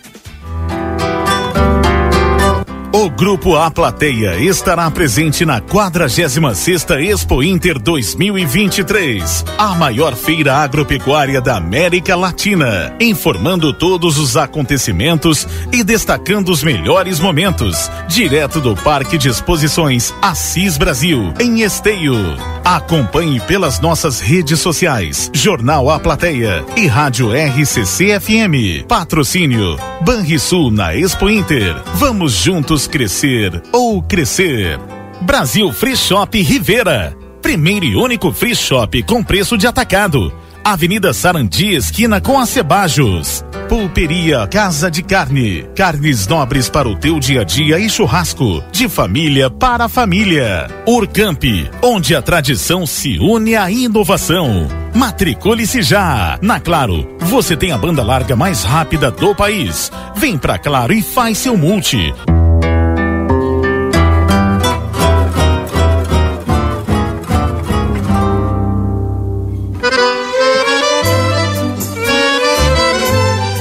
O Grupo A Plateia estará presente na 46ª Expo Inter 2023, a maior feira agropecuária da América Latina, informando todos os acontecimentos e destacando os melhores momentos, direto do Parque de Exposições Assis Brasil, em Esteio. Acompanhe pelas nossas redes sociais, Jornal A Plateia e Rádio RCC FM. Patrocínio Banrisul na Expo Inter. Vamos juntos crescer ou crescer. Brasil Free Shop Rivera. Primeiro e único free shop com preço de atacado. Avenida Sarandi, esquina com Acebajos. Pulperia Casa de Carne. Carnes nobres para o teu dia a dia e churrasco. De família para família. Urcamp, onde a tradição se une à inovação. Matricule-se já. Na Claro, você tem a banda larga mais rápida do país. Vem pra Claro e faz seu multi.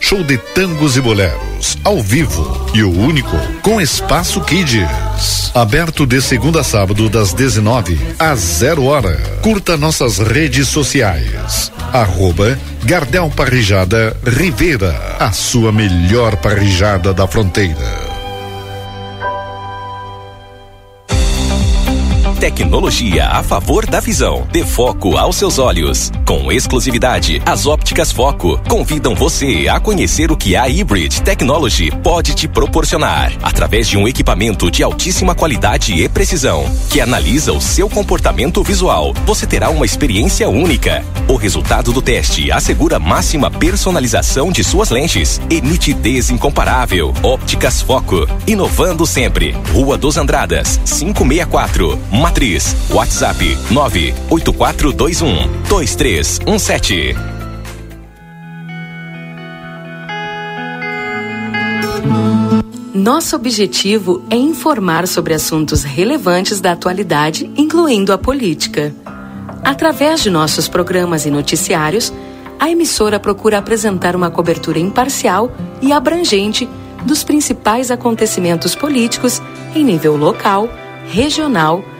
show de tangos e boleros, ao vivo e o único com espaço Kids. Aberto de segunda a sábado das 19 às 0 hora. Curta nossas redes sociais. Arroba Gardel Parrijada Rivera, a sua melhor parrijada da fronteira. Tecnologia a favor da visão. Dê foco aos seus olhos. Com exclusividade, as ópticas Foco convidam você a conhecer o que a Hybrid Technology pode te proporcionar. Através de um equipamento de altíssima qualidade e precisão, que analisa o seu comportamento visual, você terá uma experiência única. O resultado do teste assegura máxima personalização de suas lentes e nitidez incomparável. Ópticas Foco, inovando sempre. Rua dos Andradas, 564, Matriz. WhatsApp 98421 2317. Nosso objetivo é informar sobre assuntos relevantes da atualidade, incluindo a política. Através de nossos programas e noticiários, a emissora procura apresentar uma cobertura imparcial e abrangente dos principais acontecimentos políticos em nível local, regional,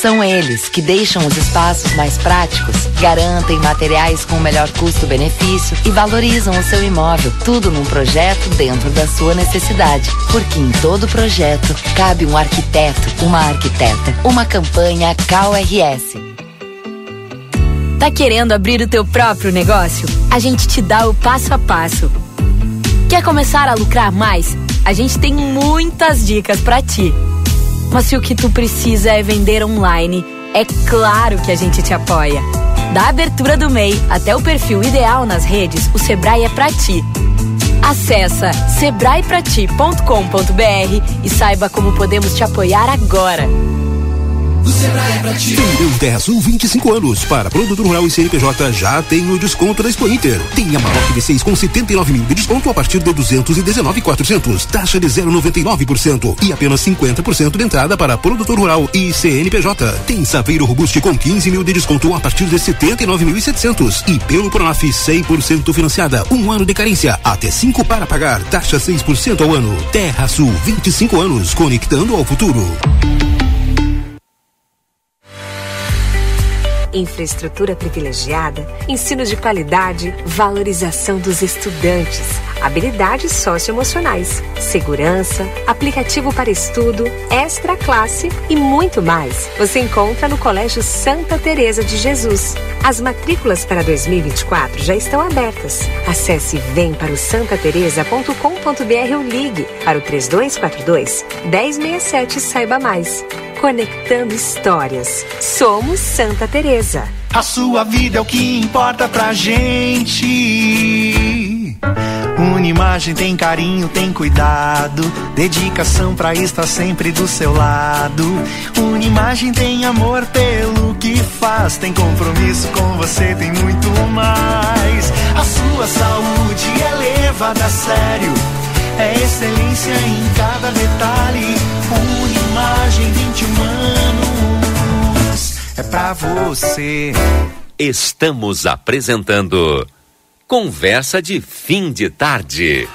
São eles que deixam os espaços mais práticos, garantem materiais com o melhor custo-benefício e valorizam o seu imóvel. Tudo num projeto dentro da sua necessidade. Porque em todo projeto cabe um arquiteto, uma arquiteta. Uma campanha CalRS. Tá querendo abrir o teu próprio negócio? A gente te dá o passo a passo. Quer começar a lucrar mais? A gente tem muitas dicas para ti. Mas se o que tu precisa é vender online, é claro que a gente te apoia. Da abertura do MEI até o perfil ideal nas redes, o Sebrae é pra ti. Acesse sebraeprati.com.br e saiba como podemos te apoiar agora. O Sebrae é pra ti. Vendeu Terra Sul 25 anos. Para produtor rural e CNPJ já tem o desconto da Expo Inter. Tem a Maroc V6 com 79 mil de desconto a partir de 219,400. Taxa de 0,99% e apenas 50% de entrada para produtor rural e CNPJ. Tem Saveiro Robuste com 15 mil de desconto a partir de 79.700 e pelo Pronaf 100% financiada. Um ano de carência, até 5 para pagar. Taxa 6% ao ano. Terra Sul 25 anos, conectando ao futuro. Infraestrutura privilegiada, ensino de qualidade, valorização dos estudantes, habilidades socioemocionais, segurança, aplicativo para estudo, extra classe e muito mais. Você encontra no Colégio Santa Teresa de Jesus. As matrículas para 2024 já estão abertas. Acesse vemparaosantateresa.com.br ou ligue para o 3242 1067 e saiba mais. Conectando histórias. Somos Santa Teresa. A sua vida é o que importa pra gente. Unimagem tem carinho, tem cuidado, dedicação pra estar sempre do seu lado. Unimagem tem amor pelo que faz, tem compromisso com você, tem muito mais. A sua saúde é levada a sério, é excelência em cada detalhe. Unimagem 21 anos é pra você. Estamos apresentando Conversa de Fim de Tarde.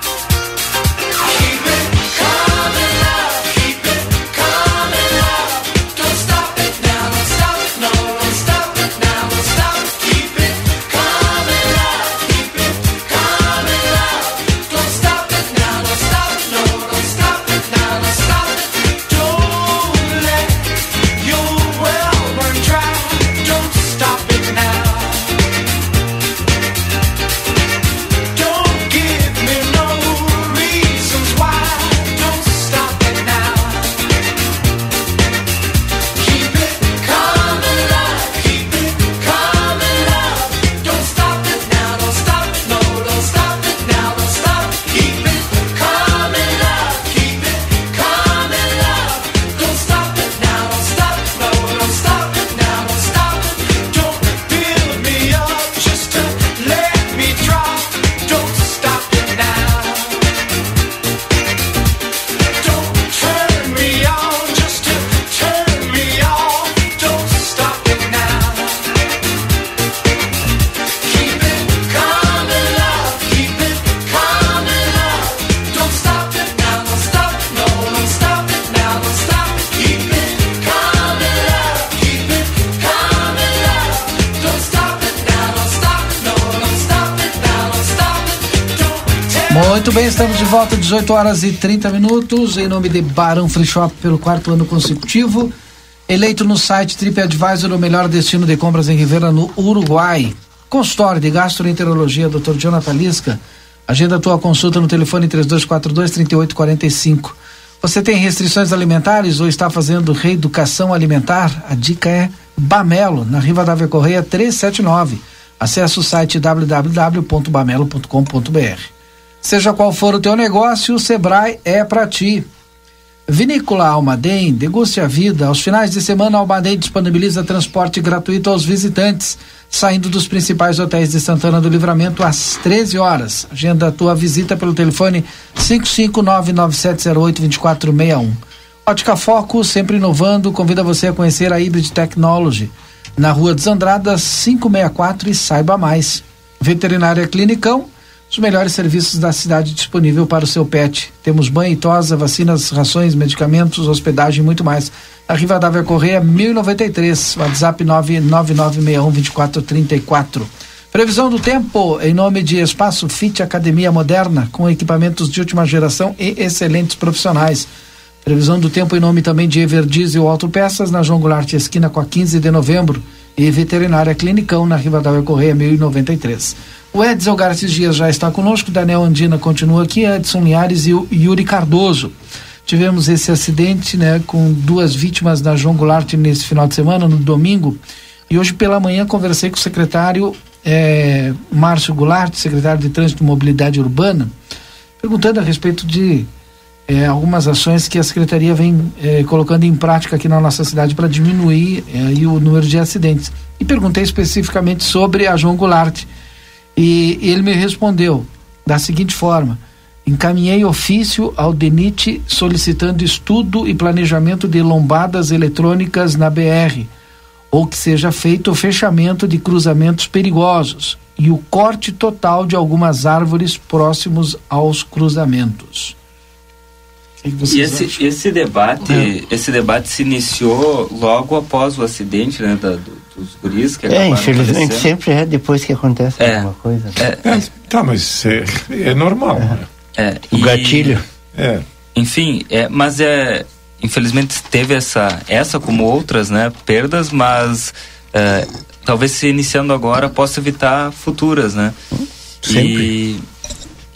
Muito bem, estamos de volta, 18 horas e 30 minutos, em nome de Barão Free Shop pelo quarto ano consecutivo. Eleito no site TripAdvisor o melhor destino de compras em Rivera, no Uruguai. Consultório de Gastroenterologia, Dr. Jonathan Lisca. Agenda tua consulta no telefone 3242-3845. Você tem restrições alimentares ou está fazendo reeducação alimentar? A dica é Bamelo, na Riva da Correia 379. Acesse o site www.bamelo.com.br. Seja qual for o teu negócio, o Sebrae é para ti. Vinícola Almaden, deguste a vida. Aos finais de semana, Almaden disponibiliza transporte gratuito aos visitantes, saindo dos principais hotéis de Santana do Livramento às 13 horas. Agenda a tua visita pelo telefone 55997082461. Ótica Foco, sempre inovando, convida você a conhecer a Hybrid Technology. Na Rua dos Andradas, 564 e saiba mais. Veterinária Clinicão, os melhores serviços da cidade disponível para o seu pet. Temos banho e tosa, vacinas, rações, medicamentos, hospedagem e muito mais. A Rivadavia Correia 1093, WhatsApp 999612434. Previsão do tempo em nome de Espaço Fit Academia Moderna, com equipamentos de última geração e excelentes profissionais. Previsão do tempo em nome também de Everdiesel Autopeças, na João Goulart, esquina com a 15 de novembro. E Veterinária Clinicão, na Rivadavia Correia 1093. O Edson Garcia Dias já está conosco, Daniel Andina continua aqui, Edson Linhares e o Yuri Cardoso. Tivemos esse acidente, né, com duas vítimas na João Goulart nesse final de semana, no domingo. E hoje pela manhã conversei com o secretário eh, Márcio Goulart, secretário de Trânsito e Mobilidade Urbana, perguntando a respeito de eh, algumas ações que a secretaria vem eh, colocando em prática aqui na nossa cidade para diminuir aí o número de acidentes. E perguntei especificamente sobre a João Goulart. E ele me respondeu da seguinte forma: encaminhei ofício ao DENIT solicitando estudo e planejamento de lombadas eletrônicas na BR, ou que seja feito o fechamento de cruzamentos perigosos e o corte total de algumas árvores próximos aos cruzamentos. E esse, acham? esse debate, É. esse debate se iniciou logo após o acidente, né, da- do- dos guris que É, infelizmente sempre é depois que acontece É. alguma coisa. É, Tá, mas é, é normal. né? É, O gatilho. É. Enfim, é, mas é infelizmente teve essa essa como outras, né, perdas, mas é, talvez se iniciando agora possa evitar futuras, né? E,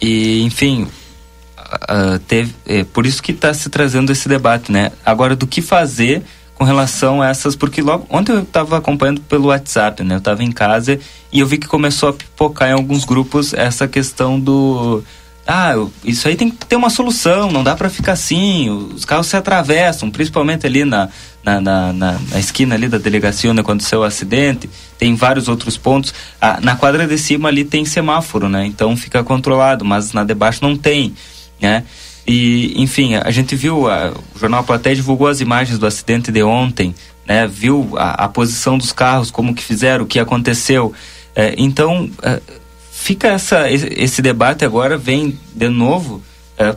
e enfim, ah, teve, é por isso que está se trazendo esse debate, né? Agora do que fazer com relação a essas, porque logo ontem eu estava acompanhando pelo WhatsApp, né? Eu estava em casa e eu vi que começou a pipocar em alguns grupos essa questão do ah, isso aí tem que ter uma solução, não dá para ficar assim, os carros se atravessam, principalmente ali na, na, na, na- na esquina ali da delegacia onde aconteceu o acidente, tem vários outros pontos. Ah, na quadra de cima ali tem semáforo, né? Então fica controlado, mas na de baixo não tem, né? E, enfim, a gente viu, a- o Jornal Platéia divulgou as imagens do acidente de ontem, né? Viu a, a posição dos carros, como que fizeram, o que aconteceu. É, então, é, fica essa, esse, debate agora, vem de novo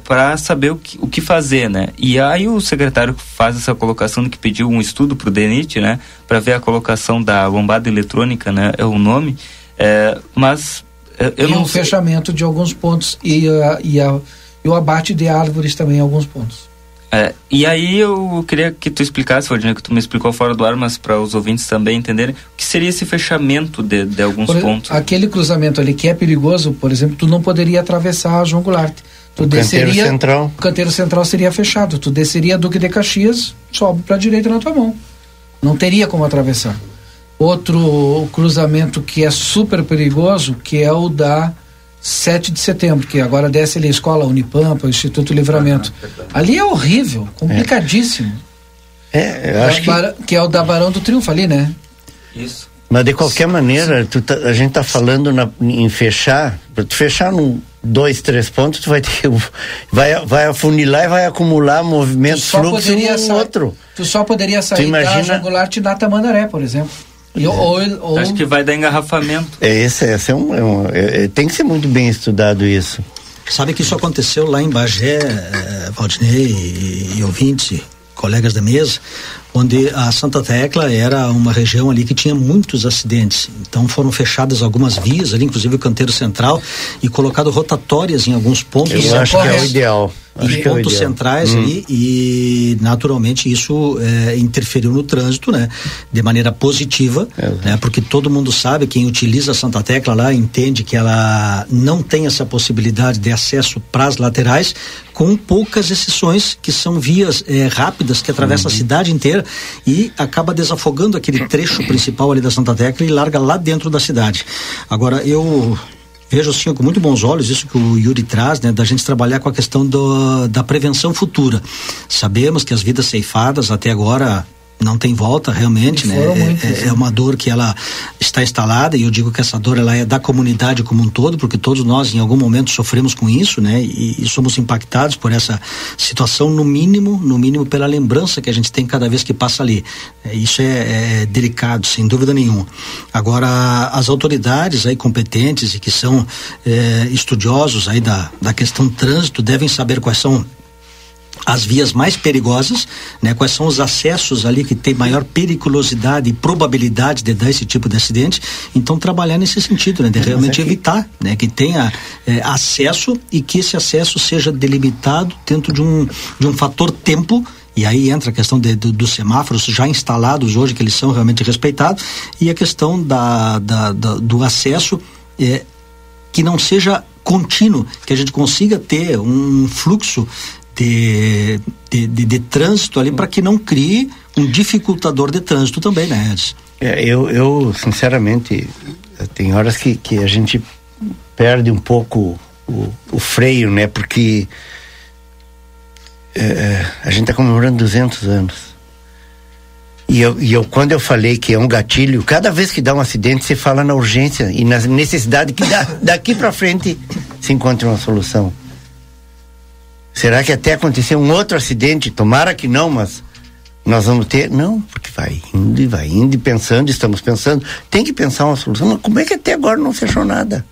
para saber o que, o que fazer, né? E aí o secretário faz essa colocação de que pediu um estudo para o DENIT, né? Para ver a colocação da lombada eletrônica, né? É o nome. É, mas é, eu e não o sei- fechamento de alguns pontos e, a- e, a- e o abate de árvores também em alguns pontos. É, e aí eu queria que tu explicasse, Valdinei, que tu me explicou fora do ar, mas para os ouvintes também entenderem, o que seria esse fechamento de, de alguns Por- pontos. Aquele cruzamento ali que é perigoso, por exemplo, tu não poderia atravessar a João Goulart. Tu O canteiro desceria, central. O canteiro central seria fechado. Tu desceria Duque de Caxias, sobe para a direita na tua mão. Não teria como atravessar. Outro cruzamento que é super perigoso, que é o da 7 de setembro, que agora desce ali a escola Unipampa, o Instituto Livramento. ali é horrível, complicadíssimo. É, eu acho que Bara- que é o da Barão do Triunfo ali, né? Isso. Mas de qualquer maneira, tu tá- a gente tá falando na- em fechar, para tu fechar num dois, três pontos, tu vai ter vai vai afunilar e vai acumular movimentos, só fluxo sa- outro. Tu só poderia sair da imagina- João Goulart e na Tamandaré, por exemplo. Ou, ou, Acho que vai dar engarrafamento. É, esse, esse é um, é um- é- é- tem que ser muito bem estudado isso. Sabe que isso aconteceu lá em Bagé, eh, Valdinei e, e ouvintes, colegas da mesa, onde a Santa Tecla era uma região ali que tinha muitos acidentes. Então foram fechadas algumas vias ali, inclusive o canteiro central, e colocado rotatórias em alguns pontos. Eu acho que é o ideal. Acho Em é pontos centrais Hum. ali e naturalmente isso eh, interferiu no trânsito, né? De maneira positiva, né? Porque todo mundo sabe, quem utiliza a Santa Tecla lá entende que ela não tem essa possibilidade de acesso para as laterais, com poucas exceções que são vias eh, rápidas que atravessam a cidade inteira e acaba desafogando aquele trecho principal ali da Santa Tecla e larga lá dentro da cidade. Agora eu vejo assim com muito bons olhos isso que o Yuri traz, né, da gente trabalhar com a questão do, da prevenção futura. Sabemos que as vidas ceifadas até agora não tem volta realmente, né? É- é, né? é uma dor que ela está instalada e eu digo que essa dor ela é da comunidade como um todo, porque todos nós em algum momento sofremos com isso, né? E, e somos impactados por essa situação no mínimo, no mínimo pela lembrança que a gente tem cada vez que passa ali. É, isso é, é delicado, sem dúvida nenhuma. Agora as autoridades aí competentes e que são é, estudiosos aí da, da questão trânsito devem saber quais são as vias mais perigosas, né? Quais são os acessos ali que tem maior periculosidade e probabilidade de dar esse tipo de acidente? Então trabalhar nesse sentido, né? De realmente evitar, né? Que tenha eh, acesso e que esse acesso seja delimitado dentro de um de um fator tempo e aí entra a questão de, do- dos semáforos já instalados hoje, que eles são realmente respeitados, e a questão da, da- da- do acesso eh, que não seja contínuo, que a gente consiga ter um fluxo de, de, de, de trânsito ali para que não crie um dificultador de trânsito também, né, Edson? É, eu, eu, sinceramente, tem horas que, que a gente perde um pouco o, o freio, né? Porque é, a gente está comemorando 200 anos. E eu, e eu, quando eu falei que é um gatilho, cada vez que dá um acidente, você fala na urgência e na necessidade que dá, daqui para frente se encontre uma solução. Será que até acontecer um outro acidente? Tomara que não, mas nós vamos ter. Não, porque vai indo e vai indo e pensando, estamos pensando. Tem que pensar uma solução. Mas como é que até agora não fechou nada?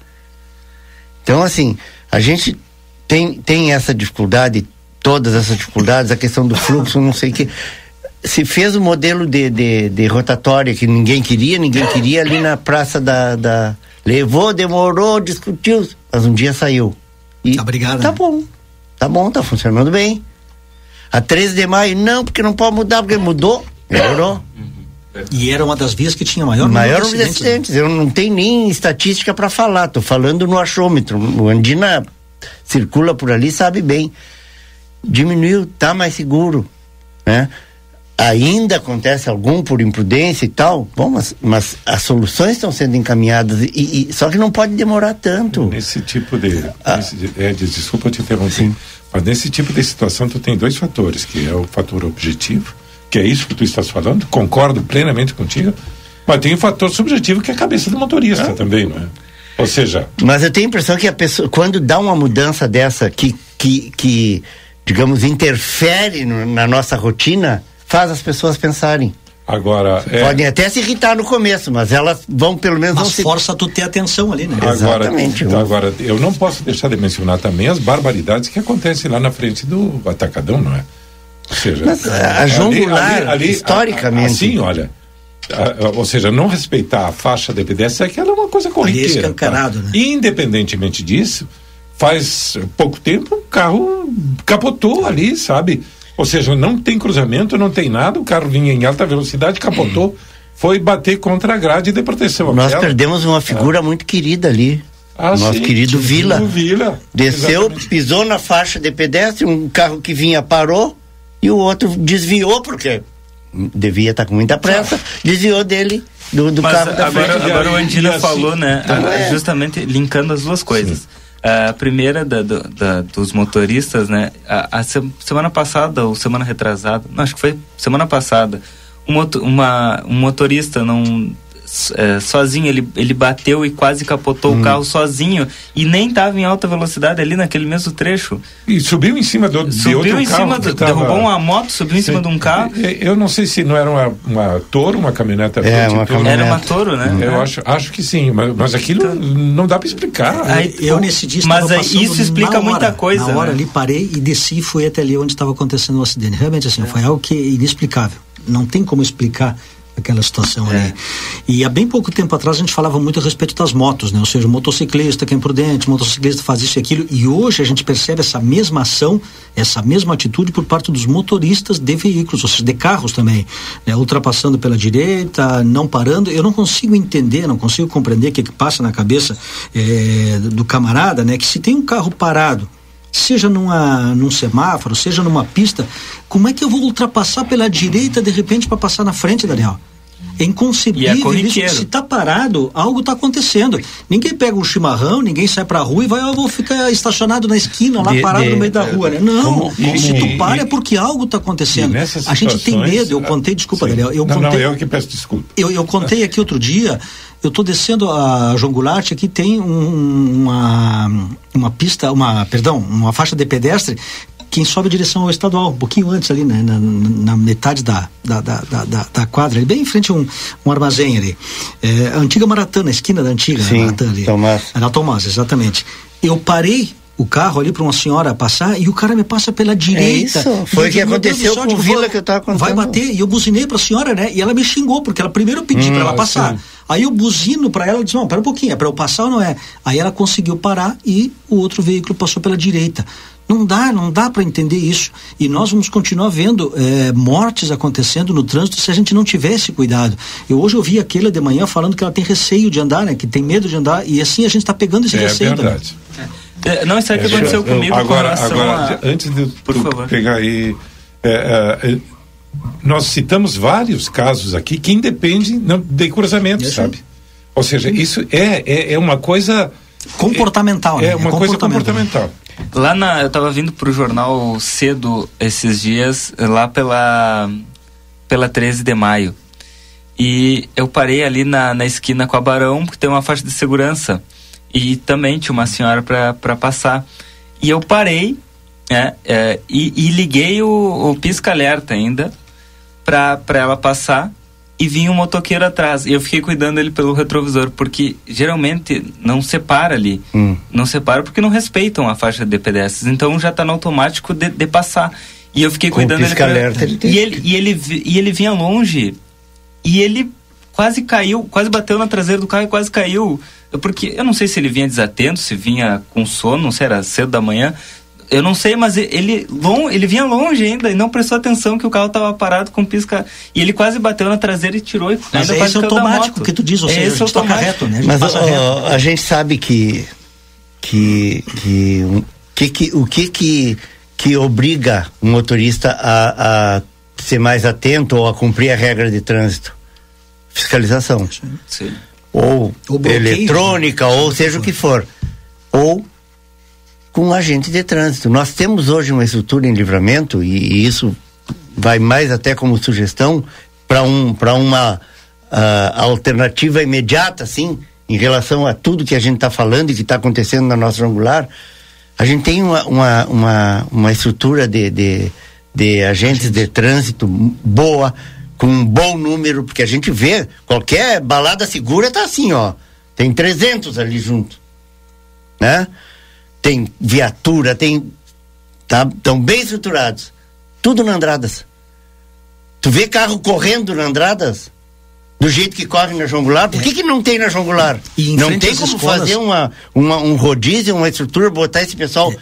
Então, assim, a gente tem, tem essa dificuldade, todas essas dificuldades, a questão do fluxo, não sei o que. Se fez o modelo de, de, de rotatória que ninguém queria, ninguém queria ali na praça da. da levou, demorou, discutiu, mas um dia saiu. E Obrigado. Tá bom. Tá bom, tá funcionando bem. A 13 de maio, não, porque não pode mudar, porque mudou. Melhorou. E era uma das vias que tinha maior Maior número número de acidentes. Eu não tenho nem estatística para falar, tô falando no achômetro. O Andina circula por ali, sabe bem. Diminuiu, tá mais seguro, né? Ainda acontece algum por imprudência e tal, bom, mas, mas as soluções estão sendo encaminhadas e, e- só que não pode demorar tanto. Nesse tipo de. nesse de- é, des- desculpa te interromper. Mas nesse tipo de situação, tu tem dois fatores, que é o fator objetivo, que é isso que tu estás falando, concordo plenamente contigo, mas tem o fator subjetivo, que é a cabeça do motorista também, não é? Ou seja, Mas eu tenho a impressão que a pessoa, quando dá uma mudança dessa que, que, que digamos, interfere no- na nossa rotina, faz as pessoas pensarem. Agora. é- Podem até se irritar no começo, mas elas vão pelo menos Mas não se... força tu ter atenção ali, né? Agora, Exatamente. então, agora, eu não posso deixar de mencionar também as barbaridades que acontecem lá na frente do Atacadão, não é? Ou seja, Mas, a Jungular, historicamente. a- assim, olha. a- a- ou seja, não respeitar a faixa de pedestre é aquela uma coisa corriqueira. Ali é escancarado, tá? né? Independentemente disso, faz pouco tempo o carro capotou ali, sabe? Ou seja, não tem cruzamento, não tem nada, o carro vinha em alta velocidade, capotou, foi bater contra a grade de proteção. Nós Aquela- perdemos uma figura muito querida ali. Ah, Nosso sim, querido Vila. Vila. Desceu, Exatamente. pisou na faixa de pedestre, um carro que vinha parou e o outro desviou, porque devia estar com muita pressa, desviou dele, do, do Mas carro da agora, frente. agora o Andina assim- falou, né? Então, a- é. Justamente linkando as duas coisas. A primeira da, da- dos motoristas, né? A, a se- semana passada ou semana retrasada, não, acho que foi semana passada, um, uma, um motorista não é, sozinho, ele, ele bateu e quase capotou Hum. o carro sozinho e nem estava em alta velocidade ali naquele mesmo trecho. E subiu em cima do, de Subiu outro em carro cima, do, tava- derrubou uma moto, subiu em cima Sim. de um carro. Eu não sei se não era uma, uma Toro, uma caminhoneta É, uma Toro. caminhonete. Era uma Toro, né? Eu acho, acho que sim, mas, mas aquilo não dá para explicar. Aí, eu nesse dia mas aí isso explica hora, muita coisa, Na hora né? ali parei e desci e fui até ali onde estava acontecendo o acidente. Realmente assim, foi algo que é inexplicável. Não tem como explicar aquela situação É. ali. E há bem pouco tempo atrás a gente falava muito a respeito das motos, né? Ou seja, o motociclista que é imprudente, o motociclista faz isso e aquilo. E hoje a gente percebe essa mesma ação, essa mesma atitude por parte dos motoristas de veículos, ou seja, de carros também, né? ultrapassando pela direita, não parando. Eu não consigo entender, não consigo compreender o que, que passa na cabeça eh, do camarada, né? Que se tem um carro parado seja numa, num semáforo, seja numa pista, como é que eu vou ultrapassar pela direita de repente para passar na frente, Daniel? É inconcebível E é isso. Se tá parado, algo tá acontecendo. Ninguém pega um chimarrão, ninguém sai pra rua e vai, eu vou ficar estacionado na esquina lá, De- parado de- no meio da rua, né? Não. Como- como- se tu para e- é porque algo tá acontecendo. A gente tem medo, eu ah, contei, desculpa, sim. Daniel, eu não, contei. não, eu que peço desculpa. Eu, eu contei aqui outro dia, eu estou descendo a João Goulart, aqui tem um- uma, uma pista, uma, perdão, uma faixa de pedestre que sobe em direção ao estadual, um pouquinho antes ali, né, na, na metade da, da, da, da, da- da quadra, ali, bem em frente a um, um armazém ali. É, a antiga Maratana, a esquina da antiga Sim, Maratana ali. Tomás. Era Tomás, exatamente. Eu parei o carro ali para uma senhora passar e o cara me passa pela direita. É isso, E foi o que aconteceu com o digo, Vila que eu tava contando. Vai bater e eu buzinei pra senhora, né? E ela me xingou, porque ela primeiro eu pedi Hum, pra ela passar. sim. Aí eu buzino pra ela, ela disse, não, pera um pouquinho, é pra eu passar ou não é? Aí ela conseguiu parar e o outro veículo passou pela direita. Não dá, não dá para entender isso. E nós vamos continuar vendo eh, mortes acontecendo no trânsito se a gente não tiver esse cuidado. Eu hoje ouvi aquela de manhã falando que ela tem receio de andar, né? Que tem medo de andar. E assim a gente está pegando esse É receio. também. verdade. É, Não, isso é que É, aconteceu eu- comigo agora, com agora, a... antes de Por favor. pegar aí, é, é, é, nós citamos vários casos aqui que independem não, de cruzamento, Isso. sabe? Ou seja, isso é, é, é uma coisa Comportamental, né? é uma coisa comportamental. Lá na, eu tava vindo pro jornal cedo esses dias, lá pela pela 13 de maio. E eu parei ali na, na esquina com a Barão, porque tem uma faixa de segurança. E também tinha uma senhora para passar. E eu parei né, é, e, e liguei o, o pisca-alerta ainda para ela passar e vinha um motoqueiro atrás. E eu fiquei cuidando ele pelo retrovisor, porque geralmente não separa ali. Hum. Não separa porque não respeitam a faixa de pedestres. Então já tá no automático de, de passar. E eu fiquei Com cuidando ele. pisca-alerta, ele tem E ele, e, ele, e ele vinha longe e ele quase caiu, quase bateu na traseira do carro e quase caiu. Porque eu não sei se ele vinha desatento, se vinha com sono, não sei, era cedo da manhã. Eu não sei, mas ele, lon, ele vinha longe ainda e não prestou atenção que o carro estava parado com pisca. E ele quase bateu na traseira e tirou. E Mas ainda é esse automático que tu diz, ou É seja, esse a automático. reto, né? A gente Mas ó, reto. a gente sabe que que, que, um- que, que o que que que obriga o motorista a, a ser mais atento ou a cumprir a regra de trânsito? Fiscalização. Sim. Ou Ou eletrônica, ou seja o que for. Ou com um agente de trânsito. Nós temos hoje uma estrutura em livramento, e, e isso vai mais até como sugestão para um, para uma ah, alternativa imediata, assim, em relação a tudo que a gente está falando e que está acontecendo na nossa angular. A gente tem uma, uma, uma, uma estrutura de, de, de agentes de trânsito boa, com um bom número, porque a gente vê, qualquer balada segura tá assim, ó. Tem 300 ali junto. Né? Tem viatura, tem. Estão bem estruturados. Tudo na Andradas. Tu vê carro correndo na Andradas? Do jeito que corre na João Goulart? Por que, que não tem na em Não tem como escolas- fazer uma, uma, um rodízio, uma estrutura, botar esse pessoal.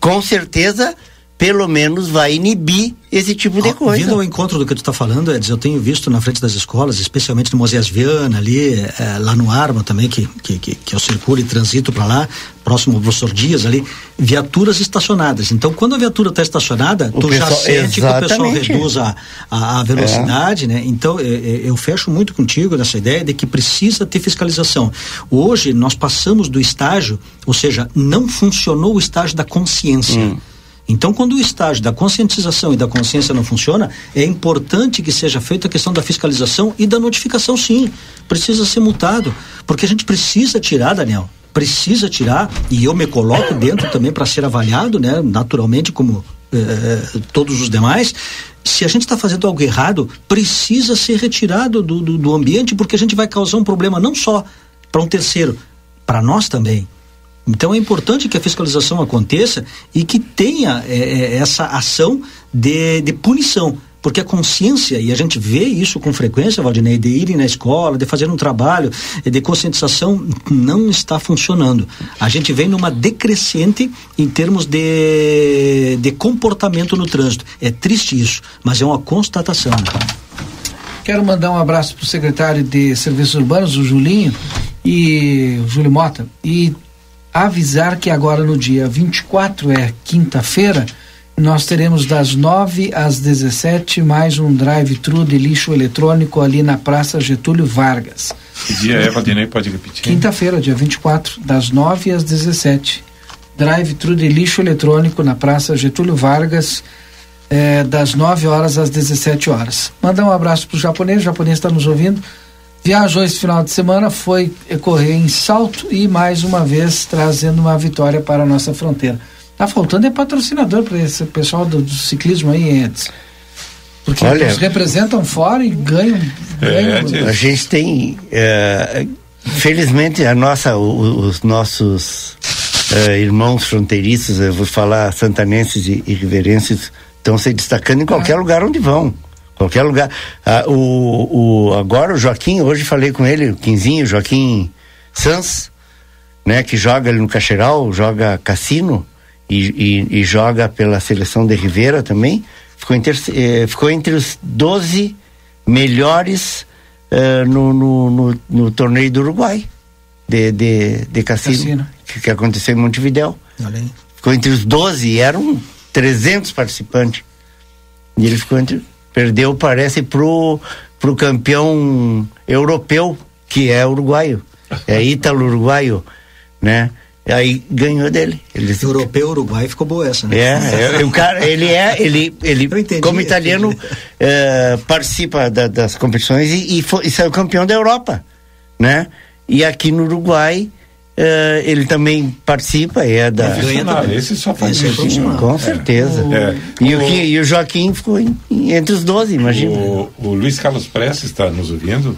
Com certeza, pelo menos vai inibir esse tipo de coisa. Vindo ao encontro do que tu está falando, Edson, eu tenho visto na frente das escolas, especialmente no Moisés Viana, ali, eh, lá no Arma também, que, que, que, que eu circulo e transito para lá, próximo ao professor Dias ali, viaturas estacionadas. Então, quando a viatura está estacionada, O tu já pessoal- sente que o pessoal exatamente. reduz a, a, a velocidade, né? Então, eh, eh, eu fecho muito contigo nessa ideia de que precisa ter fiscalização. Hoje, nós passamos do estágio, ou seja, não funcionou o estágio da consciência. Então, quando o estágio da conscientização e da consciência não funciona, é importante que seja feita a questão da fiscalização e da notificação, sim. Precisa ser multado. Porque a gente precisa tirar, Daniel, precisa tirar, e eu me coloco dentro também para ser avaliado, né, naturalmente, como eh, todos os demais. Se a gente está fazendo algo errado, precisa ser retirado do, do, do ambiente, porque a gente vai causar um problema não só para um terceiro, para nós também. Então é importante que a fiscalização aconteça e que tenha eh, eh, essa ação de, de punição. Porque a consciência, e a gente vê isso com frequência, Valdinei, de irem na escola, de fazer um trabalho de conscientização, não está funcionando. A gente vem numa decrescente em termos de, de comportamento no trânsito. É triste isso, mas é uma constatação. Quero mandar um abraço para o secretário de Serviços Urbanos, o Julinho, e o Júlio Mota, e avisar que agora no dia 24 é quinta-feira, Nós teremos das 9 às 17 mais um drive-thru de lixo eletrônico ali na Praça Getúlio Vargas. Que dia é, Valdinei? Pode repetir? Quinta-feira, dia 24, das 9 às 17. Drive-thru de lixo eletrônico na Praça Getúlio Vargas, eh, das 9 horas às 17 horas. Mandar um abraço pro japonês, o japonês está nos ouvindo. Viajou esse final de semana, foi correr em salto e mais uma vez trazendo uma vitória para a nossa fronteira. Tá faltando é patrocinador para esse pessoal do, do ciclismo aí, Edson. Porque Olha- eles representam fora e ganham. ganham a gente tem, é, felizmente, a nossa, o- os nossos é, irmãos fronteiriços, eu vou falar santanenses e, e riverenses, estão se destacando em qualquer lugar onde vão. Qualquer lugar. Ah, o, o, agora o Joaquim, hoje falei com ele, o Quinzinho, Joaquim Sans, né, que joga ali no Cacheral, joga cassino e, e- e joga pela seleção de Rivera também. Ficou, em terce- eh, ficou entre os 12 melhores eh, no, no, no, no torneio do Uruguai de, de, de cassino, Cassino. Que, que aconteceu em aí. Ficou entre os 12 e eram 300 participantes. E ele ficou entre. Perdeu, parece, pro, pro campeão europeu, que é uruguaio. É ítalo-uruguaio, né? Aí ganhou dele. Ele, Europeu, Uruguai, ficou boa essa, né? é, é, o cara, ele é, ele, ele como italiano, eh, participa da- das competições e, e, foi- e saiu campeão da Europa, né? E aqui no Uruguai, eh, ele também participa, é da... Esse só faz é isso. profissional. Com certeza. É. E, o, e o Joaquim ficou em- entre os 12, imagina. O, o Luiz Carlos Prestes está nos ouvindo,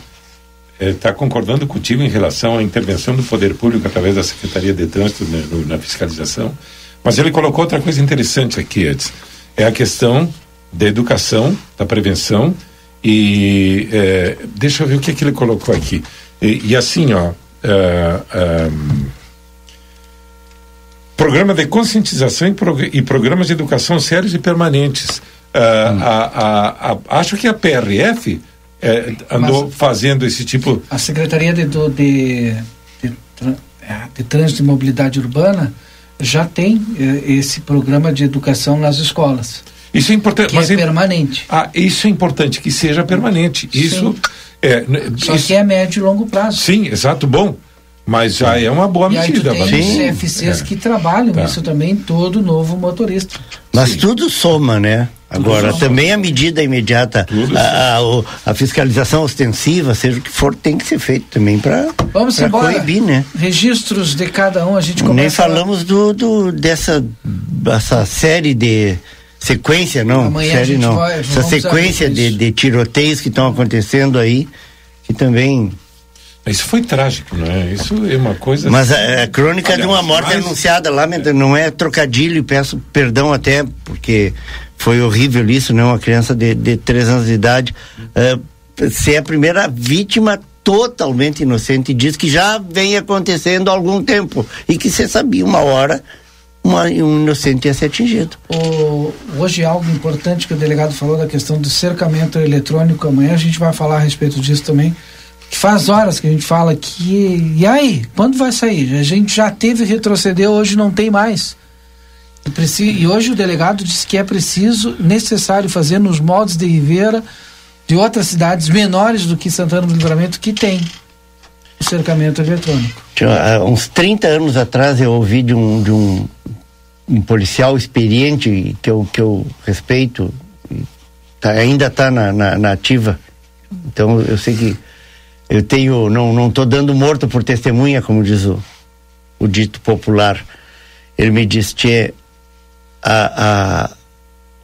está concordando contigo em relação à intervenção do poder público através da Secretaria de Trânsito né, no- na fiscalização, mas ele colocou outra coisa interessante aqui, Edson. É a questão da educação, da prevenção e é, deixa eu ver o que, que ele colocou aqui. E, e assim, ó, ah, ah, programa de conscientização e, prog- e programas de educação sérios e permanentes. Ah, a- a- a- acho que a PRF eh, andou fazendo esse tipo. A Secretaria de, do- de, de, é, de Trânsito e Mobilidade Urbana já tem eh, esse programa de educação nas escolas. Isso é importante. Que mas é permanente. Ah, isso é importante que seja permanente. Isso é. né, Só isso- que é médio e longo prazo. Sim, exato, bom. Mas já é uma boa e aí tu medida. tem Valdinei. os CFCs É. que trabalham Tá. isso também, todo novo motorista. Mas tudo soma, né? Agora, soma. também a medida imediata, a, a, a fiscalização ostensiva, seja o que for, tem que ser feito também para Vamos embora. coibir, né? Registros de cada um, a gente começa... Nem falamos do, do dessa essa série de sequência, não, Amanhã série não. vai- Essa sequência de, de tiroteios que estão acontecendo aí, que também. Isso foi trágico, não é? Isso é uma coisa. Mas a, a crônica de uma morte mais- anunciada lá, lamenta- não é trocadilho, e peço perdão até, porque foi horrível isso, né? Uma criança de, de três anos de idade eh, ser a primeira vítima totalmente inocente diz que já vem acontecendo há algum tempo e que você sabia uma hora uma, um inocente ia ser atingido. O- hoje algo importante que o delegado falou da questão do cercamento eletrônico. Amanhã a gente vai falar a respeito disso também. Faz horas que a gente fala que. E aí? Quando vai sair? A gente já teve retroceder, hoje não tem mais. E, preci- e hoje o delegado disse que é preciso, necessário fazer nos moldes de Ribeira, de outras cidades menores do que Santana do Livramento, que tem o cercamento eletrônico. Há uns 30 anos atrás eu ouvi de um, de um, um policial experiente que eu, que eu respeito, tá- ainda está na, na, na ativa. Então eu sei que eu tenho, não não estou dando morto por testemunha, como diz o, o dito popular. Ele me disse, Tchê, a, a,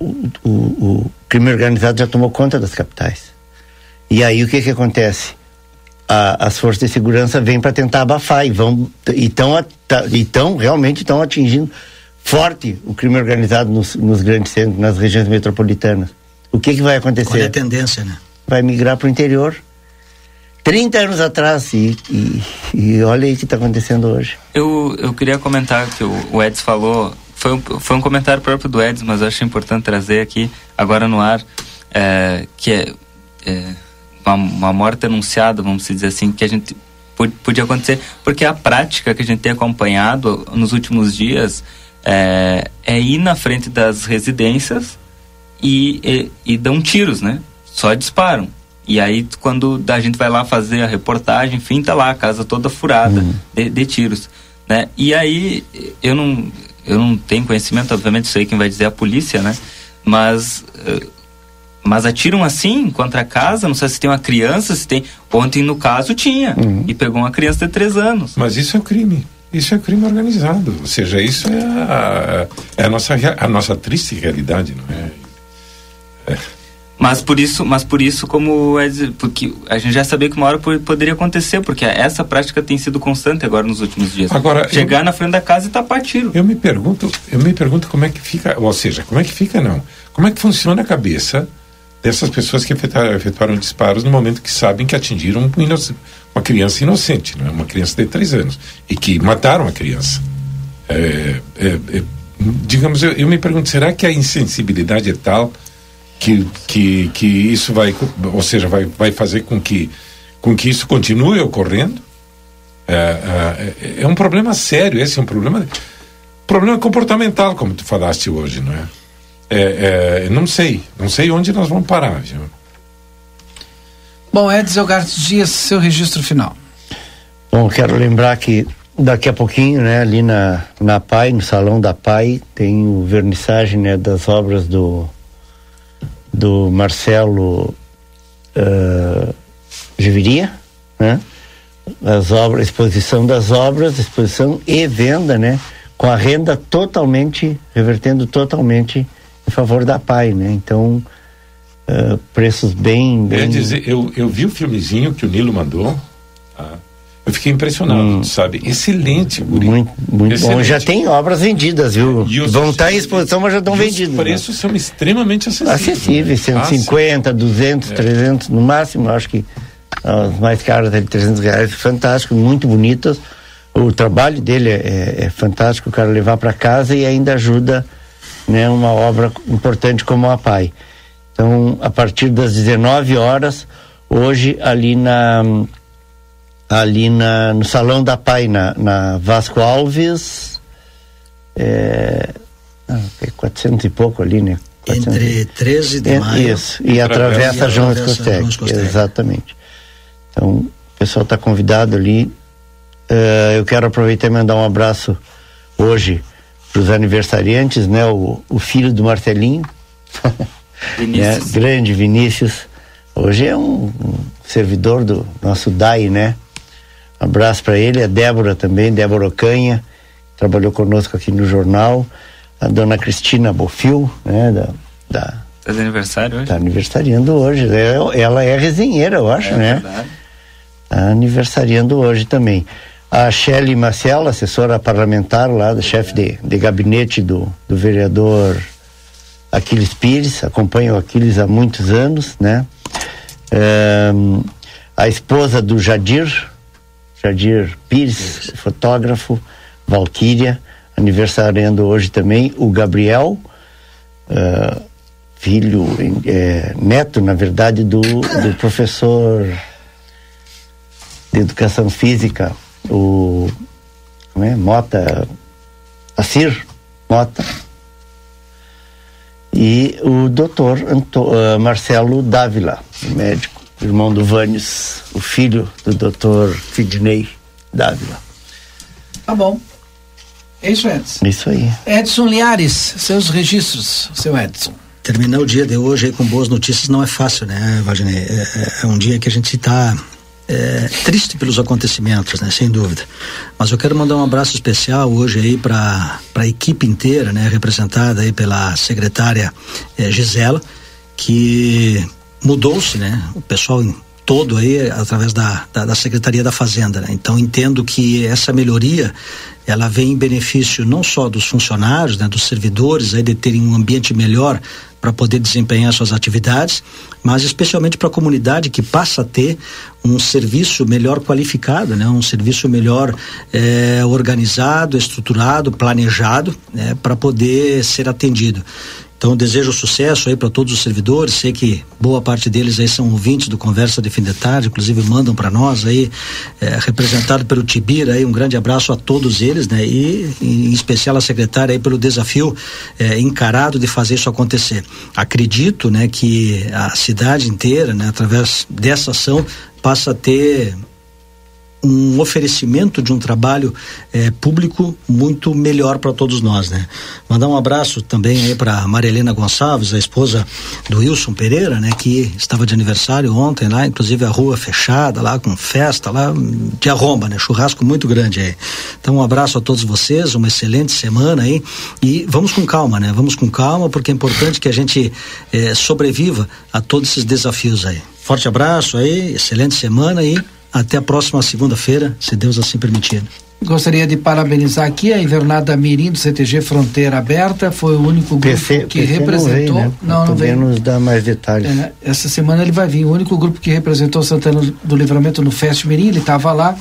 o, o, o crime organizado já tomou conta das capitais. E aí o que que acontece? a- as forças de segurança vêm para tentar abafar e vão e estão então realmente estão atingindo forte o crime organizado nos, nos grandes centros, nas regiões metropolitanas. O que que vai acontecer? Qual é a tendência, né? Vai migrar para o interior. 30 anos atrás e, e, e olha aí o que está acontecendo hoje. Eu, eu queria comentar que o, o Eds falou, foi um, foi um comentário próprio do Eds, mas eu acho importante trazer aqui, agora no ar, é, que é, é uma, uma morte anunciada, vamos dizer assim, que a gente podia acontecer, porque a prática que a gente tem acompanhado nos últimos dias é, é ir na frente das residências e, e, e dão tiros, né? Só disparam. E aí, quando a gente vai lá fazer a reportagem, enfim, tá lá a casa toda furada de, de tiros, né? E aí, eu não, eu não tenho conhecimento, obviamente, sei quem vai dizer a polícia, né? Mas, eh, mas atiram assim contra a casa, não sei se tem uma criança, se tem... Ontem, no caso, tinha. E pegou uma criança de três anos. Mas isso é crime. Isso é crime organizado. Ou seja, isso é a, é a, nossa, a nossa triste realidade, não é? Mas por isso, mas por isso como é porque a gente já sabia que uma hora po- poderia acontecer, porque essa prática tem sido constante agora nos últimos dias. Agora, chegar na frente da casa e tapar tiro. Eu me pergunto, eu me pergunto como é que fica, ou seja, como é que fica não? Como é que funciona a cabeça dessas pessoas que efetuaram, efetuaram disparos no momento que sabem que atingiram um inoc- uma criança inocente, não é? uma criança de três anos e que mataram a criança? É, é, é, digamos, eu, eu me pergunto, será que a insensibilidade é tal que, que, que isso vai, ou seja, vai, vai fazer com que, com que isso continue ocorrendo? É, é, é um problema sério, esse é um problema, problema comportamental, como tu falaste hoje, não é? É, é, não sei, não sei onde nós vamos parar, viu? Bom, Edson Elgartes Dias, seu registro final. Bom, quero lembrar que daqui a pouquinho, né, ali na, na PAI, no salão da PAI, tem o vernissagem né, das obras do, do Marcelo uh, Giviria, né? As obras, exposição das obras, exposição e venda, né? Com a renda totalmente, revertendo totalmente em favor da PAI, né? Então, uh, preços bem, É bem dizer, eu, eu vi o filmezinho que o Nilo mandou, tá? eu fiquei impressionado, sabe? Excelente, guri. Muito, muito bom. Excelente. Já tem obras vendidas, viu? Vão estar em exposição, mas já estão vendidas. Os né? preços são extremamente acessíveis. acessíveis, né? 150, 200, É. 300 no máximo, acho que as mais caras é de 300 reais, fantástico, muito bonitas. O trabalho dele é, é fantástico, o cara levar para casa e ainda ajuda né, uma obra importante como a PAI. Então, a partir das 19 horas, hoje ali na ali na, no salão da PAI, na, na Vasco Alves, é, ah, é 400 e pouco ali, né? 400 Entre 13 de é, maio Isso, e, e atravessa atravessa João. Escostec. Exatamente. Então, o pessoal está convidado ali. Eh, eu quero aproveitar e mandar um abraço hoje para os aniversariantes, né? O, o filho do Marcelinho. Vinícius. né? Grande Vinícius. Hoje é um, um servidor do nosso DAI, né? Um abraço para ele, a Débora também, Débora Ocanha, trabalhou conosco aqui no jornal, a dona Cristina Bofil, né? Da, da, Tá de aniversário hoje? Tá aniversariando hoje. É- Ela é resenheira, eu acho, É né? verdade. Tá aniversariando hoje também. A Shelley Marcelo, assessora parlamentar lá, da chefe de, de gabinete do, do vereador Aquiles Pires, acompanha o Aquiles há muitos anos, né? Ahn, a esposa do Jadir, Jadir Pires, fotógrafo, Valquíria, aniversariando hoje também, o Gabriel, ah, filho, eh, neto, na verdade, do, do professor de educação física, o como é? Mota, Assir Mota, e o doutor Anto- ah, Marcelo Dávila, médico, irmão do Vânios, o filho do doutor Sidney Dávila. Tá bom. É isso, Edson. Isso aí. Edson Liares, seus registros, seu Edson. Terminar o dia de hoje aí com boas notícias não é fácil, né, Valdinei? É, é- é um dia que a gente está triste pelos acontecimentos, né, sem dúvida. Mas eu quero mandar um abraço especial hoje aí para a equipe inteira, né, representada aí pela secretária eh, Gisela, que mudou-se, né, o pessoal todo aí através da, da, da Secretaria da Fazenda, né? Então entendo que essa melhoria ela vem em benefício não só dos funcionários, né, dos servidores aí de terem um ambiente melhor para poder desempenhar suas atividades, mas especialmente para a comunidade que passa a ter um serviço melhor qualificado, né, um serviço melhor eh, organizado, estruturado, planejado, né, para poder ser atendido. Então, desejo sucesso aí para todos os servidores. Sei que boa parte deles aí são ouvintes do Conversa de Fim de Tarde, inclusive mandam para nós aí, eh, representado pelo Tibira aí, um grande abraço a todos eles, né? E em especial a secretária aí pelo desafio eh, encarado de fazer isso acontecer. Acredito, né, que a cidade inteira, né, através dessa ação, passa a ter um oferecimento de um trabalho eh, público muito melhor para todos nós, né? Mandar um abraço também aí para Marilena Gonçalves, a esposa do Wilson Pereira, né? Que estava de aniversário ontem lá, inclusive a rua fechada lá com festa lá de arromba, né? Churrasco muito grande aí. Então um abraço a todos vocês, uma excelente semana aí e vamos com calma, né? Vamos com calma porque é importante que a gente eh, sobreviva a todos esses desafios aí. Forte abraço aí, excelente semana e até a próxima segunda-feira, se Deus assim permitir. Gostaria de parabenizar aqui a Invernada Mirim do CTG Fronteira Aberta, foi o único grupo PC, que PC representou. Não, veio, né? não, não veio. nos dar mais detalhes. É, essa semana ele vai vir, o único grupo que representou Santana do Livramento no Fest Mirim, ele estava lá.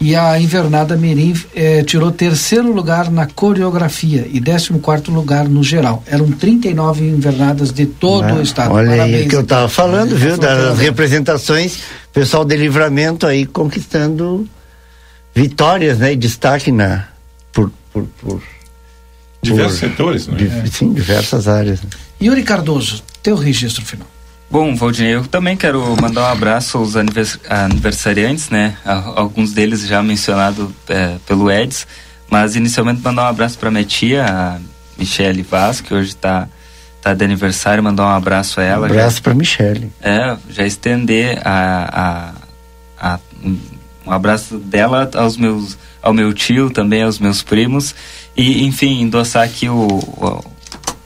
E a Invernada Mirim eh, tirou terceiro lugar na coreografia e 14 quarto lugar no geral. Eram 39 invernadas de todo Ah, o estado. Olha aí Parabéns, o que eu estava falando, viu? Das representações, pessoal de livramento aí conquistando vitórias, né? E destaque na, por, por, por Diversos por- setores, né? di- Sim, diversas áreas. Yuri Cardoso, teu registro final. Bom, Valdinei, eu também quero mandar um abraço aos anivers- aniversariantes, né? Alguns deles já mencionados pelo Eds, mas inicialmente mandar um abraço para minha tia, a Michele Vaz, que hoje está tá de aniversário, mandar um abraço a ela. Um abraço para Michele. É, já estender a, a, a- um abraço dela aos meus, ao meu tio, também aos meus primos. E, enfim, endossar aqui o, o-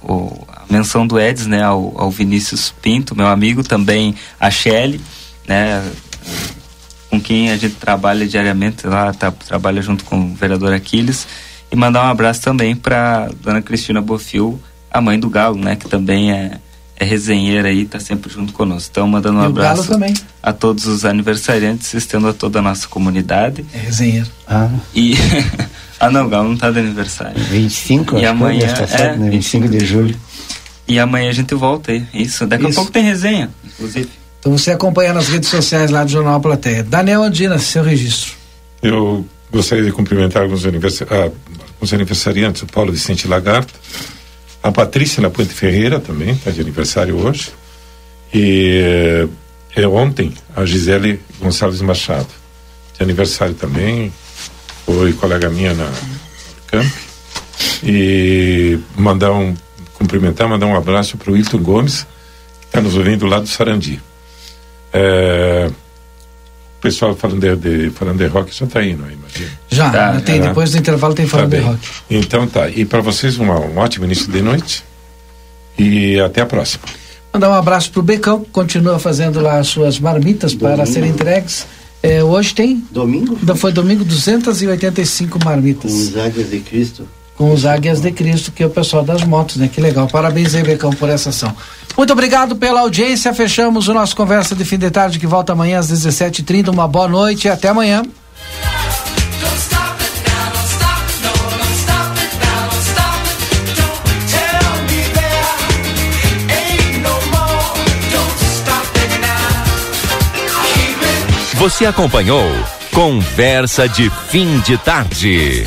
o- menção do Eds, né, ao, ao Vinícius Pinto, meu amigo, também a Shelly, né, com quem a gente trabalha diariamente lá, tá, trabalha junto com o vereador Aquiles. E mandar um abraço também para dona Cristina Bofil, a mãe do Galo, né, que também é, é resenheira aí, tá sempre junto conosco. Então, mandando um E abraço também. a todos os aniversariantes, estendo a toda a nossa comunidade. É resenheiro. Ah. E. ah, não, o Galo não tá de aniversário. 25, e acho que amanhã, é, né? 25 de julho. E amanhã a gente volta aí. Isso. Daqui Isso. a pouco tem resenha, inclusive. Então você acompanha nas redes sociais lá do Jornal Plateia. Daniel Andina, seu registro. Eu gostaria de cumprimentar alguns, aniversa ah, alguns aniversariantes, o Paulo Vicente Lagarto, a Patrícia Lapuente Ferreira também, está de aniversário hoje, e eh, ontem a Gisele Gonçalves Machado, de aniversário também, foi colega minha na Camp, e mandar um, cumprimentar, mandar um abraço para o Hilton Gomes, que está nos ouvindo lá do Sarandi. É, o pessoal falando de, de- falando de rock já está indo, aí, imagina. Já, Tá, tem, tá. depois do intervalo tem falando Tá de bem. rock. Então tá. E para vocês uma- um ótimo início de noite. E até a próxima. Mandar um abraço pro Becão, que continua fazendo lá as suas marmitas para Domingo. serem entregues. É, hoje tem? Domingo? Foi domingo, 285 marmitas. Com os águias de Cristo. Com os Águias de Cristo, que é o pessoal das motos, né? Que legal. Parabéns aí, Becão, por essa ação. Muito obrigado pela audiência. Fechamos o nosso Conversa de Fim de Tarde, que volta amanhã às 17h30. Uma boa noite e até amanhã. Você acompanhou Conversa de Fim de Tarde.